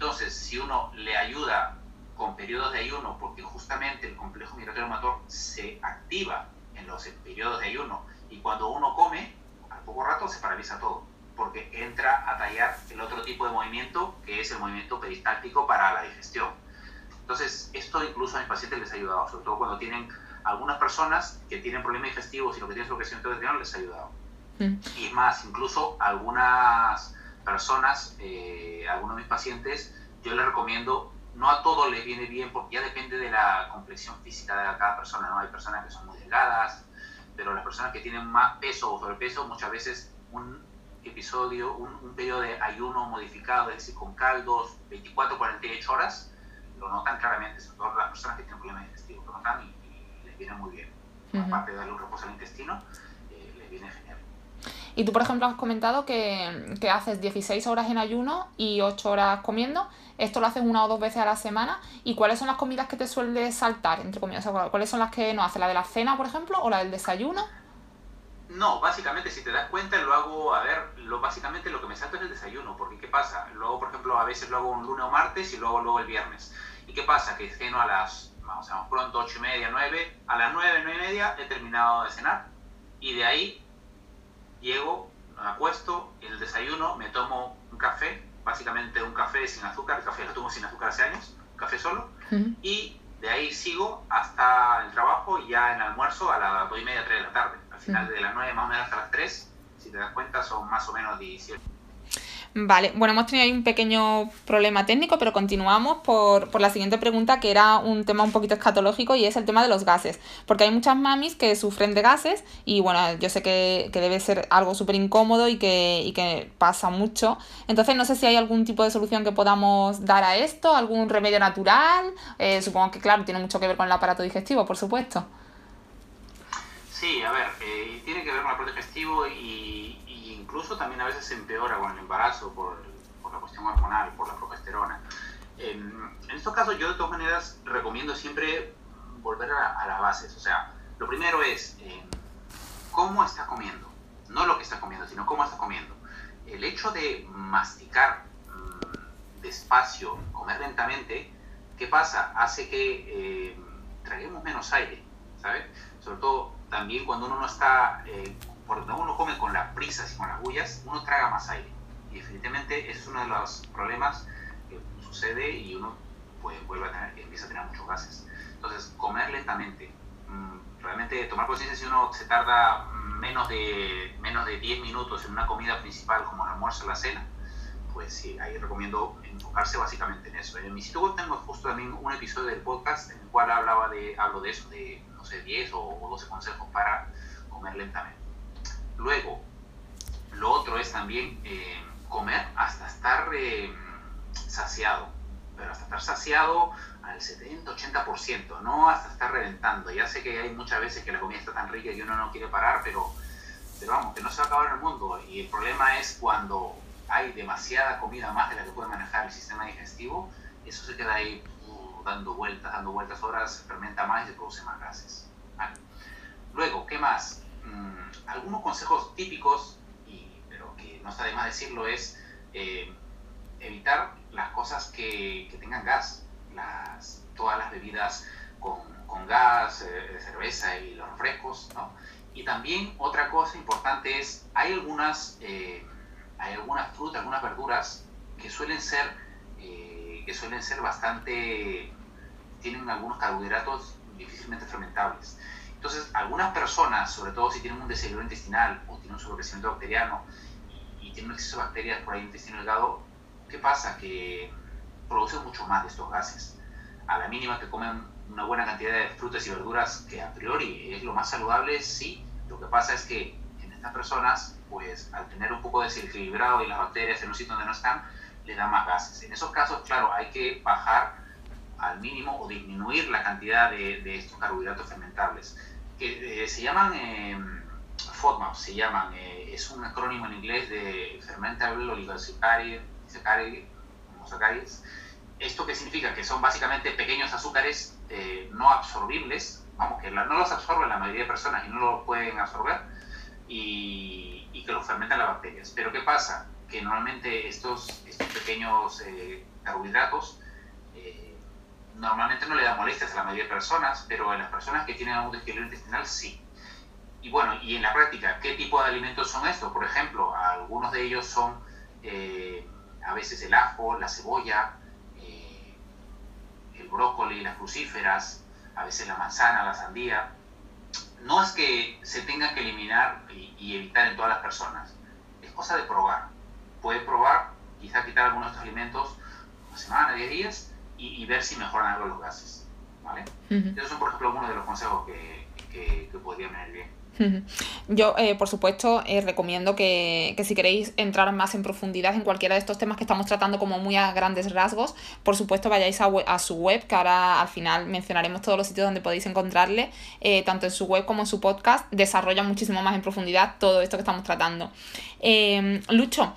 Entonces, si uno le ayuda con periodos de ayuno, porque justamente el complejo migratorio motor se activa en los periodos de ayuno y cuando uno come, al poco rato se paraliza todo porque entra a tallar el otro tipo de movimiento que es el movimiento peristáltico para la digestión. Entonces, esto incluso a mis pacientes les ha ayudado, sobre todo cuando tienen algunas personas que tienen problemas digestivos y lo que tienen es crecimiento intestinal les ha ayudado. Mm. Y más, incluso algunas personas, eh, algunos de mis pacientes, yo les recomiendo, no a todos les viene bien porque ya depende de la complexión física de cada persona, ¿no? Hay personas que son muy delgadas, pero las personas que tienen más peso o sobrepeso, muchas veces un episodio, un, periodo de ayuno modificado, es decir, con caldos, 24, 48 horas, lo notan claramente, sobre todo las personas que tienen problemas digestivos, lo notan y, les viene muy bien. Aparte de darle un reposo al intestino, eh, les viene genial. Y tú, por ejemplo, has comentado que, que, haces 16 horas en ayuno y 8 horas comiendo. ¿Esto lo haces una o dos veces a la semana? ¿Y cuáles son las comidas que te suele saltar, entre comidas? ¿Cuáles son las que no haces? ¿La de la cena, por ejemplo, o la del desayuno? No, básicamente si te das cuenta lo hago, a ver, lo, básicamente lo que me salto es el desayuno, porque ¿qué pasa? Lo hago, por ejemplo, a veces lo hago un lunes o martes y lo hago luego el viernes. ¿Y qué pasa? Que ceno a las, vamos, a pronto, ocho y media, nueve, a las nueve, nueve y media he terminado de cenar y de ahí llego, me acuesto, el desayuno, me tomo un café, básicamente un café sin azúcar, el café lo tomo sin azúcar hace años, café solo, y de ahí sigo hasta el trabajo y ya en almuerzo a las dos y media, tres de la tarde. Final de las 9 más o menos hasta las 3, si te das cuenta, son más o menos 18. Vale, bueno, hemos tenido ahí un pequeño problema técnico, pero continuamos por, por, la siguiente pregunta, que era un tema un poquito escatológico y es el tema de los gases. Porque hay muchas mamis que sufren de gases y bueno, yo sé que, que debe ser algo súper incómodo y que, y que pasa mucho. Entonces, no sé si hay algún tipo de solución que podamos dar a esto, algún remedio natural. Eh, supongo que, claro, tiene mucho que ver con el aparato digestivo, por supuesto. Sí, a ver, eh, tiene que ver con el aparato digestivo y, incluso también a veces se empeora con el embarazo por, la cuestión hormonal, por la progesterona. en estos casos yo de todas maneras recomiendo siempre volver a, las bases. O sea, lo primero es eh, cómo está comiendo. No lo que está comiendo, sino cómo está comiendo. El hecho de masticar mm, despacio, comer lentamente, ¿qué pasa? Hace que eh, traguemos menos aire, ¿sabes? Sobre todo también cuando uno no está, eh, cuando uno come con las prisas y con las bullas, uno traga más aire. Y definitivamente ese es uno de los problemas que sucede y uno pues, vuelve a tener, empieza a tener muchos gases. Entonces, comer lentamente. Mm, realmente tomar conciencia si uno se tarda menos de, menos de 10 minutos en una comida principal como el almuerzo o la cena, pues sí, ahí recomiendo enfocarse básicamente en eso. En mi sitio web tengo justo también un episodio del podcast en el cual hablaba de, hablo de eso, de no sé, 10 o 12 consejos para comer lentamente. Luego, lo otro es también eh, comer hasta estar eh, saciado, pero hasta estar saciado al 70-80%, no hasta estar reventando. Ya sé que hay muchas veces que la comida está tan rica que uno no quiere parar, pero, pero vamos, que no se va a acabar el mundo. Y el problema es cuando hay demasiada comida más de la que puede manejar el sistema digestivo, eso se queda ahí dando vueltas, dando vueltas horas, fermenta más y se produce más gases. Luego, ¿qué más? Mm, algunos consejos típicos, y, pero que no está de más decirlo, es eh, evitar las cosas que, tengan gas, todas las bebidas con, con gas, eh, cerveza y los refrescos, ¿no? Y también otra cosa importante es, hay algunas, eh, hay algunas frutas, algunas verduras que suelen ser que suelen ser bastante tienen algunos carbohidratos difícilmente fermentables. Entonces, algunas personas, sobre todo si tienen un desequilibrio intestinal o tienen un sobrecrecimiento bacteriano y, tienen un exceso de bacterias por ahí en el intestino delgado, ¿qué pasa? Que producen mucho más de estos gases. A la mínima que comen una buena cantidad de frutas y verduras, que a priori es lo más saludable, sí. Lo que pasa es que en estas personas, pues al tener un poco desequilibrado y las bacterias en un sitio donde no están, les da más gases. En esos casos, claro, hay que bajar al mínimo o disminuir la cantidad de, de estos carbohidratos fermentables eh, se llaman eh, FODMAP, se llaman, eh, es un acrónimo en inglés de Fermentable Oligosaccharide, Esto que significa que son básicamente pequeños azúcares eh, no absorbibles, vamos, que no los absorben la mayoría de personas y no lo pueden absorber, y, y que los fermentan las bacterias. Pero ¿qué pasa? Que normalmente estos, estos pequeños carbohidratos normalmente no le da molestias a la mayoría de personas, pero en las personas que tienen algún desequilibrio intestinal sí. Y bueno, y en la práctica, ¿qué tipo de alimentos son estos? Por ejemplo, algunos de ellos son eh, a veces el ajo, la cebolla, eh, el brócoli, las crucíferas, a veces la manzana, la sandía. No es que se tenga que eliminar y, y evitar en todas las personas, es cosa de probar. Puede probar, quizá quitar algunos de estos alimentos una semana, 10 días, y, ver si mejoran algo los gases. ¿vale? Esos son, por ejemplo, algunos de los consejos que, que, que podrían venir bien. Yo, eh, por supuesto, eh, recomiendo que, que, si queréis entrar más en profundidad en cualquiera de estos temas que estamos tratando como muy a grandes rasgos, por supuesto vayáis a, su web, que ahora al final mencionaremos todos los sitios donde podéis encontrarle, eh, tanto en su web como en su podcast, desarrolla muchísimo más en profundidad todo esto que estamos tratando. Em, Lucho,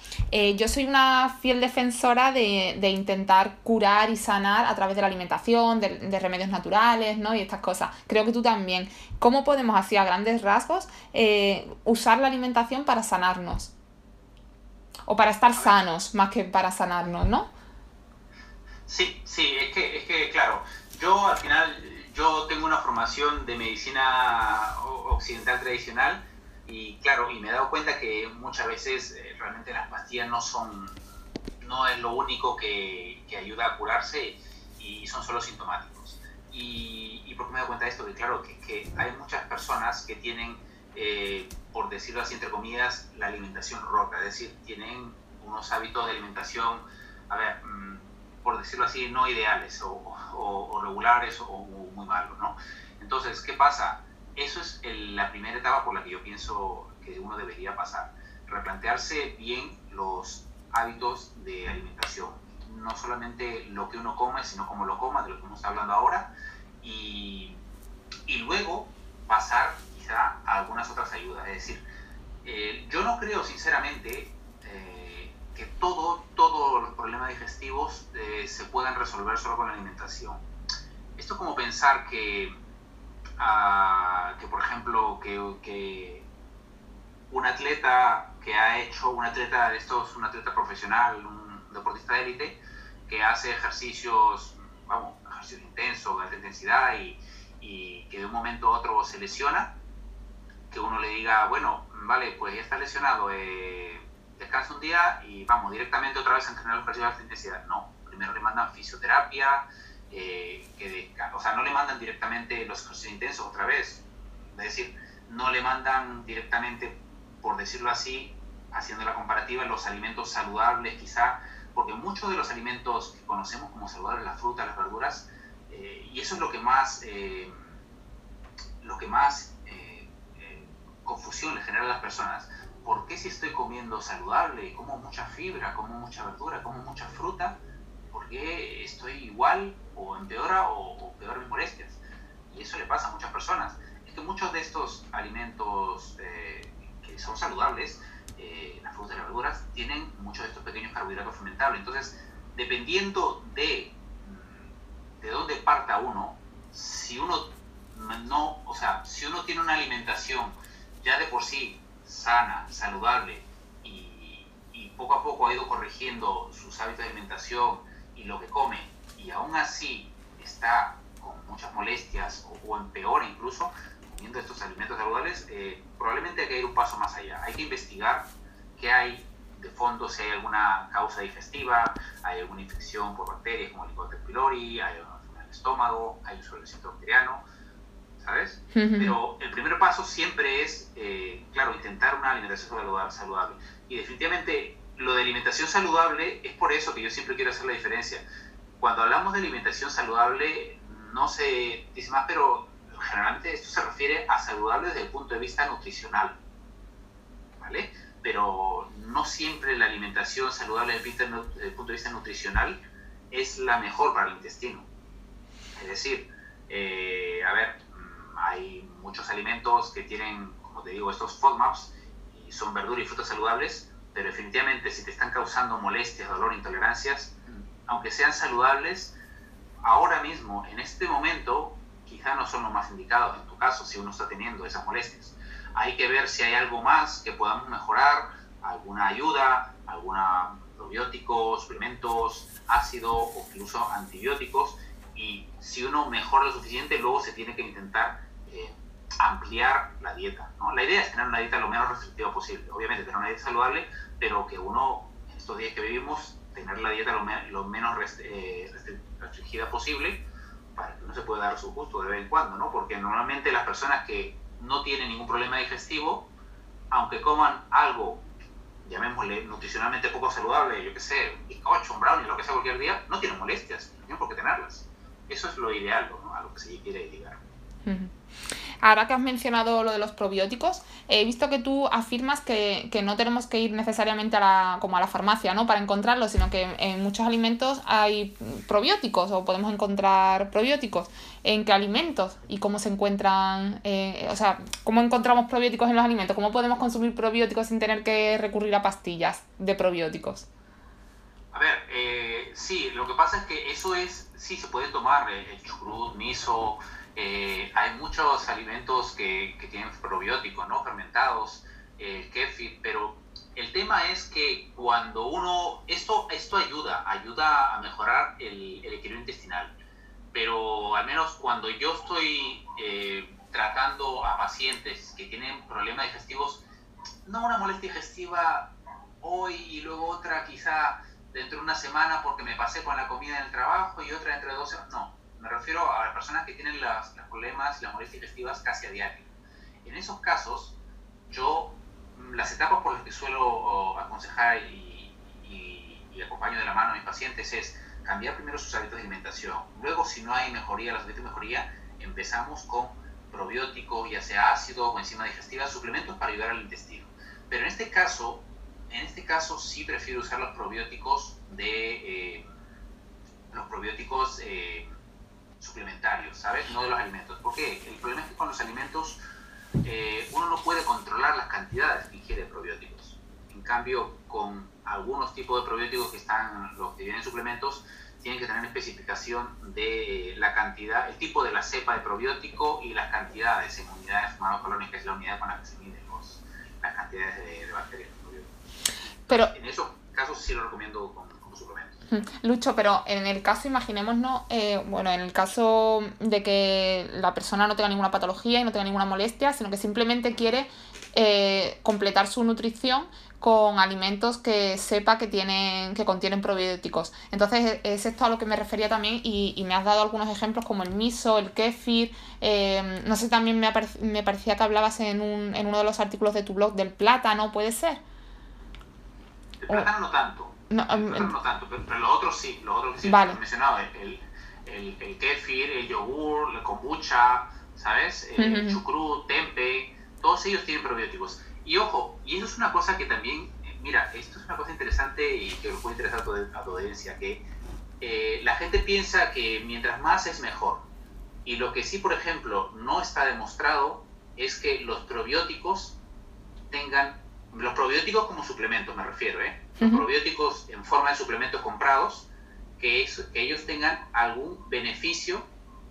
yo soy una fiel defensora de, de, intentar curar y sanar a través de la alimentación, de, de remedios naturales, ¿no? Y estas cosas. Creo que tú también. ¿Cómo podemos, así a grandes rasgos, eh, usar la alimentación para sanarnos. O para estar sanos, más que para sanarnos, ¿no? Sí, sí, es que, es que claro, yo al final, yo tengo una formación de medicina occidental tradicional y claro, y me he dado cuenta que muchas veces eh, realmente las pastillas no son, no es lo único que, que ayuda a curarse y son solo sintomáticos. Y, y por qué me dado cuenta de esto, que claro, que, que hay muchas personas que tienen eh, por decirlo así, entre comillas, la alimentación rota, es decir, tienen unos hábitos de alimentación, a ver, mm, por decirlo así, no ideales o, regulares o, muy malos, ¿no? Entonces, ¿qué pasa? Eso es la primera etapa por la que yo pienso que uno debería pasar, replantearse bien los hábitos de alimentación, no solamente lo que uno come, sino cómo lo coma, de lo que estamos hablando ahora, y, y luego pasar a algunas otras ayudas. Es decir, eh, yo no creo sinceramente eh, que todo, todos los problemas digestivos eh, se puedan resolver solo con la alimentación. Esto es como pensar que, ah, que por ejemplo, que, un atleta que ha hecho, un atleta de estos, un atleta profesional, un deportista de élite, que hace ejercicios, vamos, ejercicios intensos, de alta intensidad y, y que de un momento a otro se lesiona, que uno le diga, bueno, vale, pues ya está lesionado, eh, descansa un día y vamos directamente otra vez a entrenar los ejercicios de alta intensidad. No, primero le mandan fisioterapia, eh, que o sea, no le mandan directamente los ejercicios intensos otra vez. Es decir, no le mandan directamente, por decirlo así, haciendo la comparativa, los alimentos saludables quizá, porque muchos de los alimentos que conocemos como saludables, las frutas, las verduras, eh, y eso es lo que más, lo que más confusión le genera a las personas. ¿Por qué si estoy comiendo saludable, como mucha fibra, como mucha verdura, como mucha fruta, por qué estoy igual o empeora o, o peor mis molestias? Y eso le pasa a muchas personas. Es que muchos de estos alimentos eh, que son saludables, eh, las frutas y las verduras, tienen muchos de estos pequeños carbohidratos fermentables. Entonces, dependiendo de, de dónde parta uno, si uno no, o sea, si uno tiene una alimentación ya de por sí sana, saludable y, poco a poco ha ido corrigiendo sus hábitos de alimentación y lo que come y aún así está con muchas molestias o, empeora incluso comiendo estos alimentos saludables, eh, probablemente hay que ir un paso más allá. Hay que investigar qué hay de fondo, si hay alguna causa digestiva, hay alguna infección por bacterias como el Helicobacter pylori, hay estómago, hay uso del recinto bacteriano, ¿sabes? Pero el primer paso siempre es, eh, claro, intentar una alimentación saludable. Y definitivamente lo de alimentación saludable es por eso que yo siempre quiero hacer la diferencia. Cuando hablamos de alimentación saludable, no se dice más, pero generalmente esto se refiere a saludable desde el punto de vista nutricional, ¿vale? Pero no siempre la alimentación saludable desde el punto de vista nutricional es la mejor para el intestino. Es decir, eh, a ver, mm, hay muchos alimentos que tienen, como te digo, estos FODMAPs y son verduras y frutas saludables, pero definitivamente si te están causando molestias, dolor, intolerancias, aunque sean saludables, ahora mismo, en este momento, quizá no son los más indicados en tu caso si uno está teniendo esas molestias. Hay que ver si hay algo más que podamos mejorar, alguna ayuda, alguna probióticos, suplementos, ácido o incluso antibióticos. Y si uno mejora lo suficiente, luego se tiene que intentar eh, ampliar la dieta. ¿no? La idea es tener una dieta lo menos restrictiva posible. Obviamente tener una dieta saludable, pero que uno, en estos días que vivimos, tener la dieta lo, menos eh, restringida posible para que uno se pueda dar su gusto de vez en cuando, ¿no? Porque normalmente las personas que no tienen ningún problema digestivo, aunque coman algo, llamémosle nutricionalmente poco saludable, yo que sé, un bizcocho, un brownie, lo que sea cualquier día, no tienen molestias, no tienen por qué tenerlas. Eso es lo ideal, ¿no? A lo que se quiere llegar. Ahora que has mencionado lo de los probióticos, he visto que tú afirmas que, no tenemos que ir necesariamente a la, como a la farmacia ¿no? para encontrarlos, sino que en muchos alimentos hay probióticos o podemos encontrar probióticos. ¿En qué alimentos? ¿Y cómo se encuentran? Eh, o sea, ¿cómo encontramos probióticos en los alimentos? ¿Cómo podemos consumir probióticos sin tener que recurrir a pastillas de probióticos? A ver, eh, sí, lo que pasa es que eso es, sí se puede tomar, el eh, chucrut, miso, eh, hay muchos alimentos que, que, tienen probióticos, ¿no? Fermentados, el kefir, pero el tema es que cuando uno, esto, esto ayuda, ayuda a mejorar el, el equilibrio intestinal, pero al menos cuando yo estoy eh, tratando a pacientes que tienen problemas digestivos, no una molestia digestiva hoy y luego otra quizá dentro de una semana porque me pasé con la comida en el trabajo y otra dentro de dos semanas, no me refiero a las personas que tienen los problemas y las molestias digestivas casi a diario. En esos casos, yo mm, las etapas por las que suelo aconsejar y, y, acompaño de la mano a mis pacientes es cambiar primero sus hábitos de alimentación. Luego, si no hay mejoría, hábitos de mejoría, empezamos con probióticos, ya sea ácidos o enzimas digestivas, suplementos para ayudar al intestino. Pero en este caso, en este caso sí prefiero usar los probióticos de eh, los probióticos eh, suplementarios, ¿sabes? No de los alimentos. ¿Por qué? El problema es que con los alimentos eh, uno no puede controlar las cantidades que ingiere probióticos. En cambio, con algunos tipos de probióticos que están, los que vienen suplementos, tienen que tener especificación de la cantidad, el tipo de la cepa de probiótico y las cantidades en unidades colonias, que es la unidad con la que se miden las cantidades de, bacterias Pero, en esos casos sí lo recomiendo con Lucho, pero en el caso, imaginémonos, eh, bueno, en el caso de que la persona no tenga ninguna patología y no tenga ninguna molestia, sino que simplemente quiere eh, completar su nutrición con alimentos que sepa que tienen que contienen probióticos. Entonces es esto a lo que me refería también y, me has dado algunos ejemplos como el miso, el kefir, eh, no sé, también me, me, parecía que hablabas en, un, en uno de los artículos de tu blog del plátano, ¿puede ser? El plátano no tanto. No, no tanto, pero, los otros sí, los otros que sí vale. he mencionado, el, el, el, kefir, el yogur, el kombucha, ¿sabes? El chucrut, tempe, todos ellos tienen probióticos. Y ojo, y eso es una cosa que también, eh, mira, esto es una cosa interesante y que puede interesar a tu, a tu audiencia, que eh, la gente piensa que mientras más es mejor. Y lo que sí, por ejemplo, no está demostrado es que los probióticos tengan, los probióticos como suplementos me refiero, ¿eh? probióticos en forma de suplementos comprados, que, que ellos tengan algún beneficio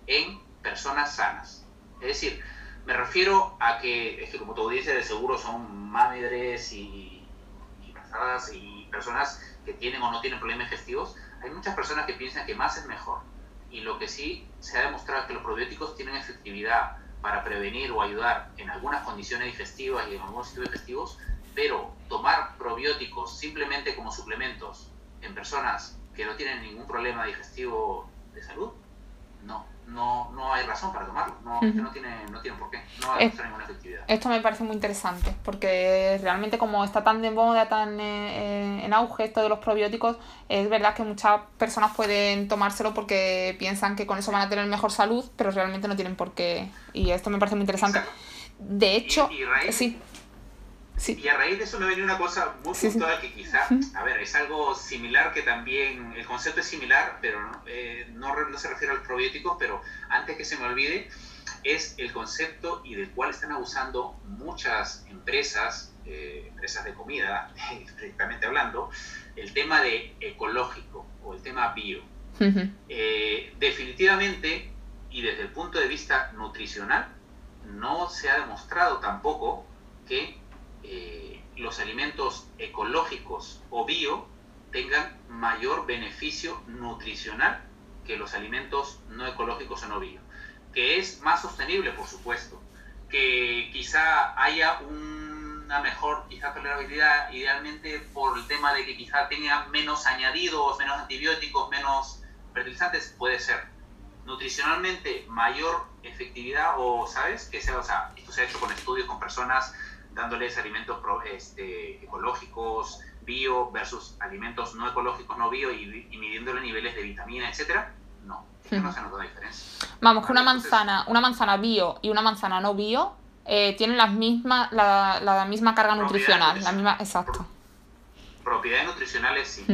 en personas sanas. Es decir, me refiero a que, es que como tú dices, de seguro son madres y, y y personas que tienen o no tienen problemas digestivos. Hay muchas personas que piensan que más es mejor. Y lo que sí se ha demostrado es que los probióticos tienen efectividad para prevenir o ayudar en algunas condiciones digestivas y en algunos sitios digestivos, pero tomar probióticos simplemente como suplementos en personas que no tienen ningún problema digestivo de salud, no, no, no hay razón para tomarlo, no, no, tiene, no tiene por qué, no va a ninguna efectividad. Esto me parece muy interesante, porque realmente como está tan de moda, tan eh, eh, en auge esto de los probióticos, es verdad que muchas personas pueden tomárselo porque piensan que con eso van a tener mejor salud, pero realmente no tienen por qué, y esto me parece muy interesante. De hecho, sí. Y a raíz de eso me viene una cosa muy puntual que quizá, a ver, es algo similar que también, el concepto es similar, pero eh, no, no, se refiere al probiótico, pero antes que se me olvide, es el concepto y del cual están abusando muchas empresas, eh, empresas de comida, estrictamente hablando, el tema de ecológico o el tema bio. Eh, definitivamente, y desde el punto de vista nutricional, no se ha demostrado tampoco que eh, los alimentos ecológicos o bio tengan mayor beneficio nutricional que los alimentos no ecológicos o no bio. Que es más sostenible, por supuesto. Que quizá haya una mejor quizá tolerabilidad idealmente por el tema de que quizá tenga menos añadidos, menos antibióticos, menos fertilizantes, puede ser. Nutricionalmente mayor efectividad o, ¿sabes? Que sea, o sea, esto se ha hecho con estudios con personas dándoles alimentos este, ecológicos, bio, versus alimentos no ecológicos, no bio, y, midiéndole niveles de vitamina, etcétera, no, no se nota diferencia. Vamos, que una manzana, una manzana bio y una manzana no bio eh, tienen las mismas, la, la misma carga nutricional, la misma, exacto. Propiedades nutricionales sí.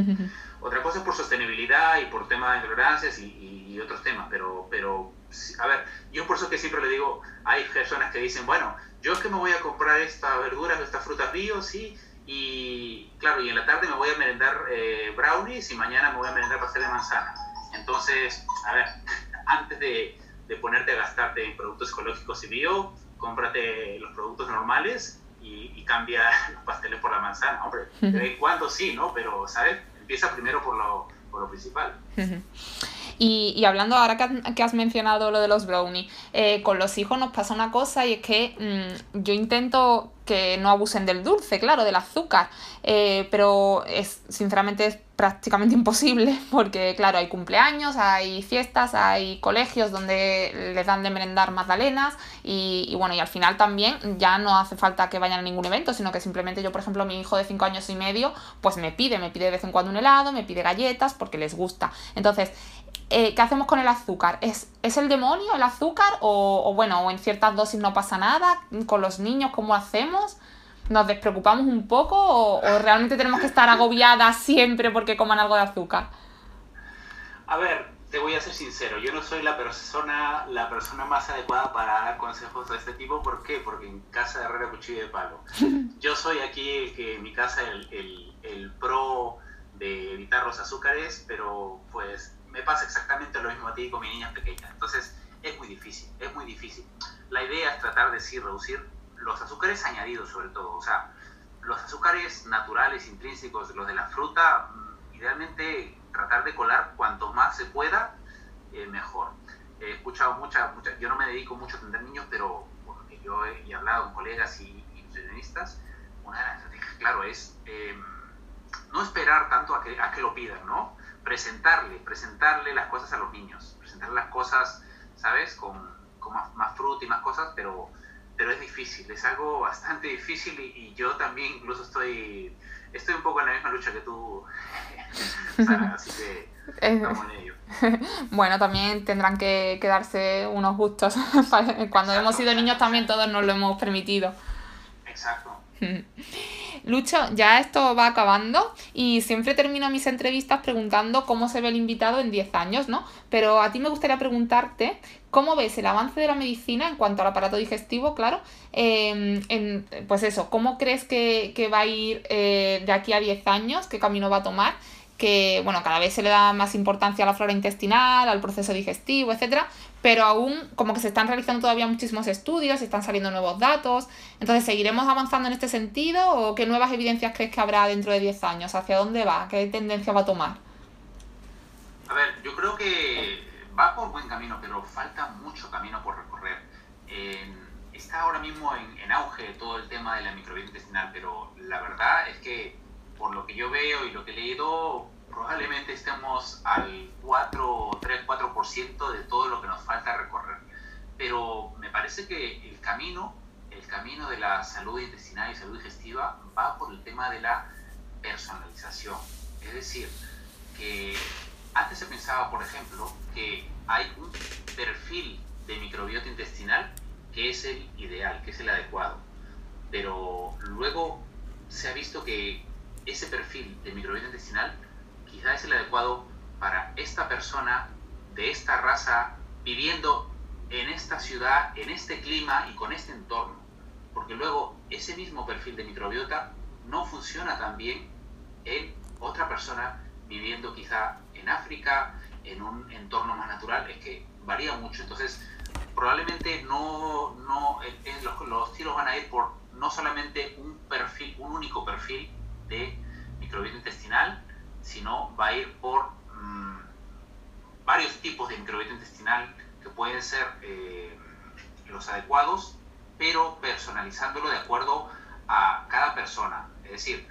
Otra cosa es por sostenibilidad y por temas de intolerancias y, y, otros temas, pero, pero, a ver, yo por eso que siempre le digo, hay personas que dicen, bueno, yo es que me voy a comprar esta verduras, esta fruta bio, sí, y claro, y en la tarde me voy a merendar eh, brownies y mañana me voy a merendar pastel de manzana. Entonces, a ver, antes de, de, ponerte a gastarte en productos ecológicos y bio, cómprate los productos normales y, y cambia los pasteles por la manzana. Hombre, de vez en cuando sí, ¿no? Pero, ¿sabes? Empieza primero por lo, por lo principal. Y, y, hablando ahora que, has mencionado lo de los brownies, eh, con los hijos nos pasa una cosa y es que mm, yo intento que no abusen del dulce, claro, del azúcar, eh, pero es sinceramente es prácticamente imposible porque, claro, hay cumpleaños, hay fiestas, hay colegios donde les dan de merendar magdalenas y, bueno, y al final también ya no hace falta que vayan a ningún evento, sino que simplemente yo, por ejemplo, mi hijo de 5 años y medio, pues me pide, me pide de vez en cuando un helado, me pide galletas porque les gusta. Entonces, eh, ¿qué hacemos con el azúcar? ¿Es, ¿Es, el demonio el azúcar? O, o, bueno, en ciertas dosis no pasa nada. ¿Con los niños cómo hacemos? ¿Nos despreocupamos un poco o, o realmente tenemos que estar agobiadas siempre porque coman algo de azúcar? A ver, te voy a ser sincero, yo no soy la persona, la persona más adecuada para dar consejos de este tipo. ¿Por qué? Porque en casa de Herrera Cuchillo de Palo. Yo soy aquí el que en mi casa el, el, el pro de evitar los azúcares, pero pues me pasa exactamente lo mismo a ti con mi niña pequeña. Entonces, es muy difícil, es muy difícil. La idea es tratar de sí reducir los azúcares añadidos sobre todo. O sea, los azúcares naturales, intrínsecos, los de la fruta, mm, idealmente tratar de colar cuanto más se pueda, eh, mejor. He escuchado muchas, mucha, yo no me dedico mucho a atender niños, pero porque yo he, hablado con colegas y nutricionistas, una de las estrategias, claro, es eh, no esperar tanto a que, a que lo pidan, ¿no? presentarle, presentarle las cosas a los niños, presentarle las cosas, ¿sabes? Con, con más, más, fruta y más cosas, pero, pero es difícil, es algo bastante difícil y, y, yo también incluso estoy, estoy un poco en la misma lucha que tú, Sara, así que estamos en ello. Bueno, también tendrán que quedarse unos gustos. Cuando Exacto. hemos sido niños también todos nos lo hemos permitido. Exacto. Lucho, ya esto va acabando y siempre termino mis entrevistas preguntando cómo se ve el invitado en 10 años, ¿no? Pero a ti me gustaría preguntarte cómo ves el avance de la medicina en cuanto al aparato digestivo, claro. Eh, en, pues eso, ¿cómo crees que, que va a ir eh, de aquí a 10 años? ¿Qué camino va a tomar? que bueno, cada vez se le da más importancia a la flora intestinal, al proceso digestivo, etcétera, pero aún como que se están realizando todavía muchísimos estudios, están saliendo nuevos datos. Entonces, ¿seguiremos avanzando en este sentido o qué nuevas evidencias crees que habrá dentro de 10 años? ¿Hacia dónde va? ¿Qué tendencia va a tomar? A ver, yo creo que va por buen camino, pero falta mucho camino por recorrer. Está ahora mismo en, en auge todo el tema de la microbiota intestinal, pero la verdad es que por lo que yo veo y lo que he leído, probablemente estemos al 4, 3, 4% de todo lo que nos falta recorrer. Pero me parece que el camino, el camino de la salud intestinal y salud digestiva va por el tema de la personalización. Es decir, que antes se pensaba, por ejemplo, que hay un perfil de microbiota intestinal que es el ideal, que es el adecuado. Pero luego se ha visto que ese perfil de microbiota intestinal quizá es el adecuado para esta persona de esta raza viviendo en esta ciudad, en este clima y con este entorno. Porque luego ese mismo perfil de microbiota no funciona tan bien en otra persona viviendo quizá en África, en un entorno más natural, es que varía mucho. Entonces, probablemente no, no los, los tiros van a ir por no solamente un perfil, un único perfil de microbiota intestinal, sino va a ir por mm, varios tipos de microbiota intestinal que pueden ser eh, los adecuados, pero personalizándolo de acuerdo a cada persona. Es decir,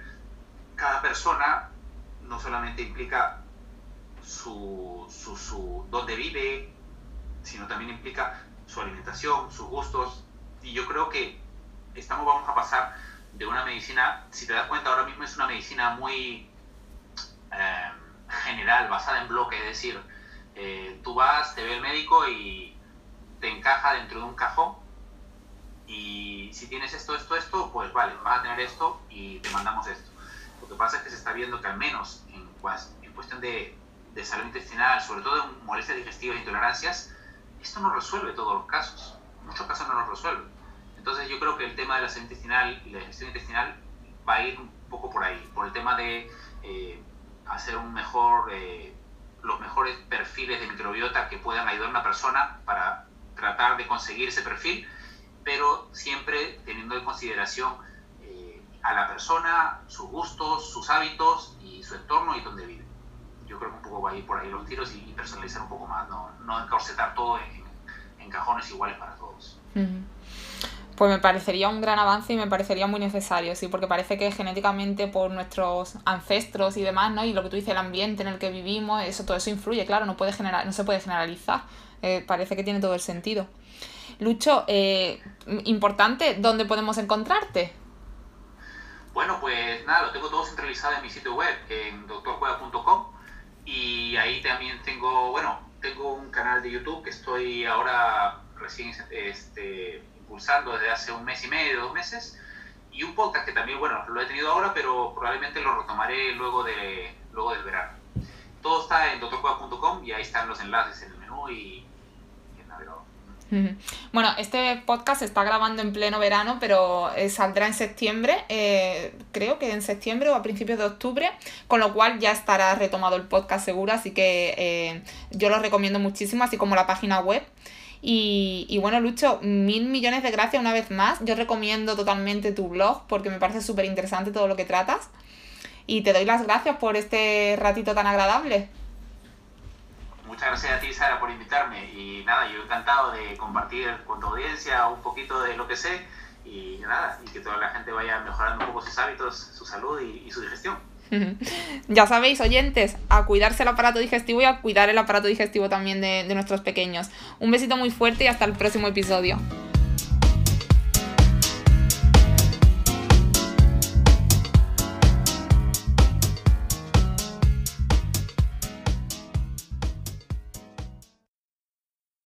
cada persona no solamente implica su, su, su dónde vive, sino también implica su alimentación, sus gustos. Y yo creo que estamos, vamos a pasar de una medicina, si te das cuenta, ahora mismo es una medicina muy eh, general, basada en bloques, es decir, eh, tú vas, te ve el médico y te encaja dentro de un cajón y si tienes esto, esto, esto, pues vale, vas a tener esto y te mandamos esto. Lo que pasa es que se está viendo que al menos en, en cuestión de, salud intestinal, sobre todo en molestias digestivas e intolerancias, esto no resuelve todos los casos. Muchos casos no los resuelve. Entonces yo creo que el tema de la salud intestinal y la digestión intestinal va a ir un poco por ahí, por el tema de eh, hacer un mejor, eh, los mejores perfiles de microbiota que puedan ayudar a una persona para tratar de conseguir ese perfil, pero siempre teniendo en consideración eh, a la persona, sus gustos, sus hábitos y su entorno y donde vive. Yo creo que un poco va a ir por ahí los tiros y, personalizar un poco más, no, no encorsetar todo en, en cajones iguales para todos pues me parecería un gran avance y me parecería muy necesario, sí, porque parece que genéticamente por nuestros ancestros y demás, ¿no? Y lo que tú dices, el ambiente en el que vivimos, eso todo eso influye, claro, no, puede generar, no se puede generalizar. Eh, parece que tiene todo el sentido. Lucho, eh, importante, ¿dónde podemos encontrarte? Bueno, pues nada, lo tengo todo centralizado en mi sitio web, en doctorcueva.com y ahí también tengo, bueno, tengo un canal de YouTube que estoy ahora recién este, impulsando desde hace un mes y medio, dos meses, y un podcast que también, bueno, lo he tenido ahora, pero probablemente lo retomaré luego, de, luego del verano. Todo está en doctorcueva.com y ahí están los enlaces en el menú y, en el navegador. Bueno, este podcast se está grabando en pleno verano, pero eh, saldrá en septiembre, eh, creo que en septiembre o a principios de octubre, con lo cual ya estará retomado el podcast seguro, así que eh, yo lo recomiendo muchísimo, así como la página web. Y, bueno, Lucho, mil millones de gracias una vez más. Yo recomiendo totalmente tu blog porque me parece súper interesante todo lo que tratas. Y te doy las gracias por este ratito tan agradable. Muchas gracias a ti, Sara, por invitarme. Y nada, yo encantado de compartir con tu audiencia un poquito de lo que sé. Y nada, y que toda la gente vaya mejorando un poco sus hábitos, su salud y su digestión. Ya sabéis, oyentes, a cuidarse el aparato digestivo y a cuidar el aparato digestivo también de, de nuestros pequeños. Un besito muy fuerte y hasta el próximo episodio.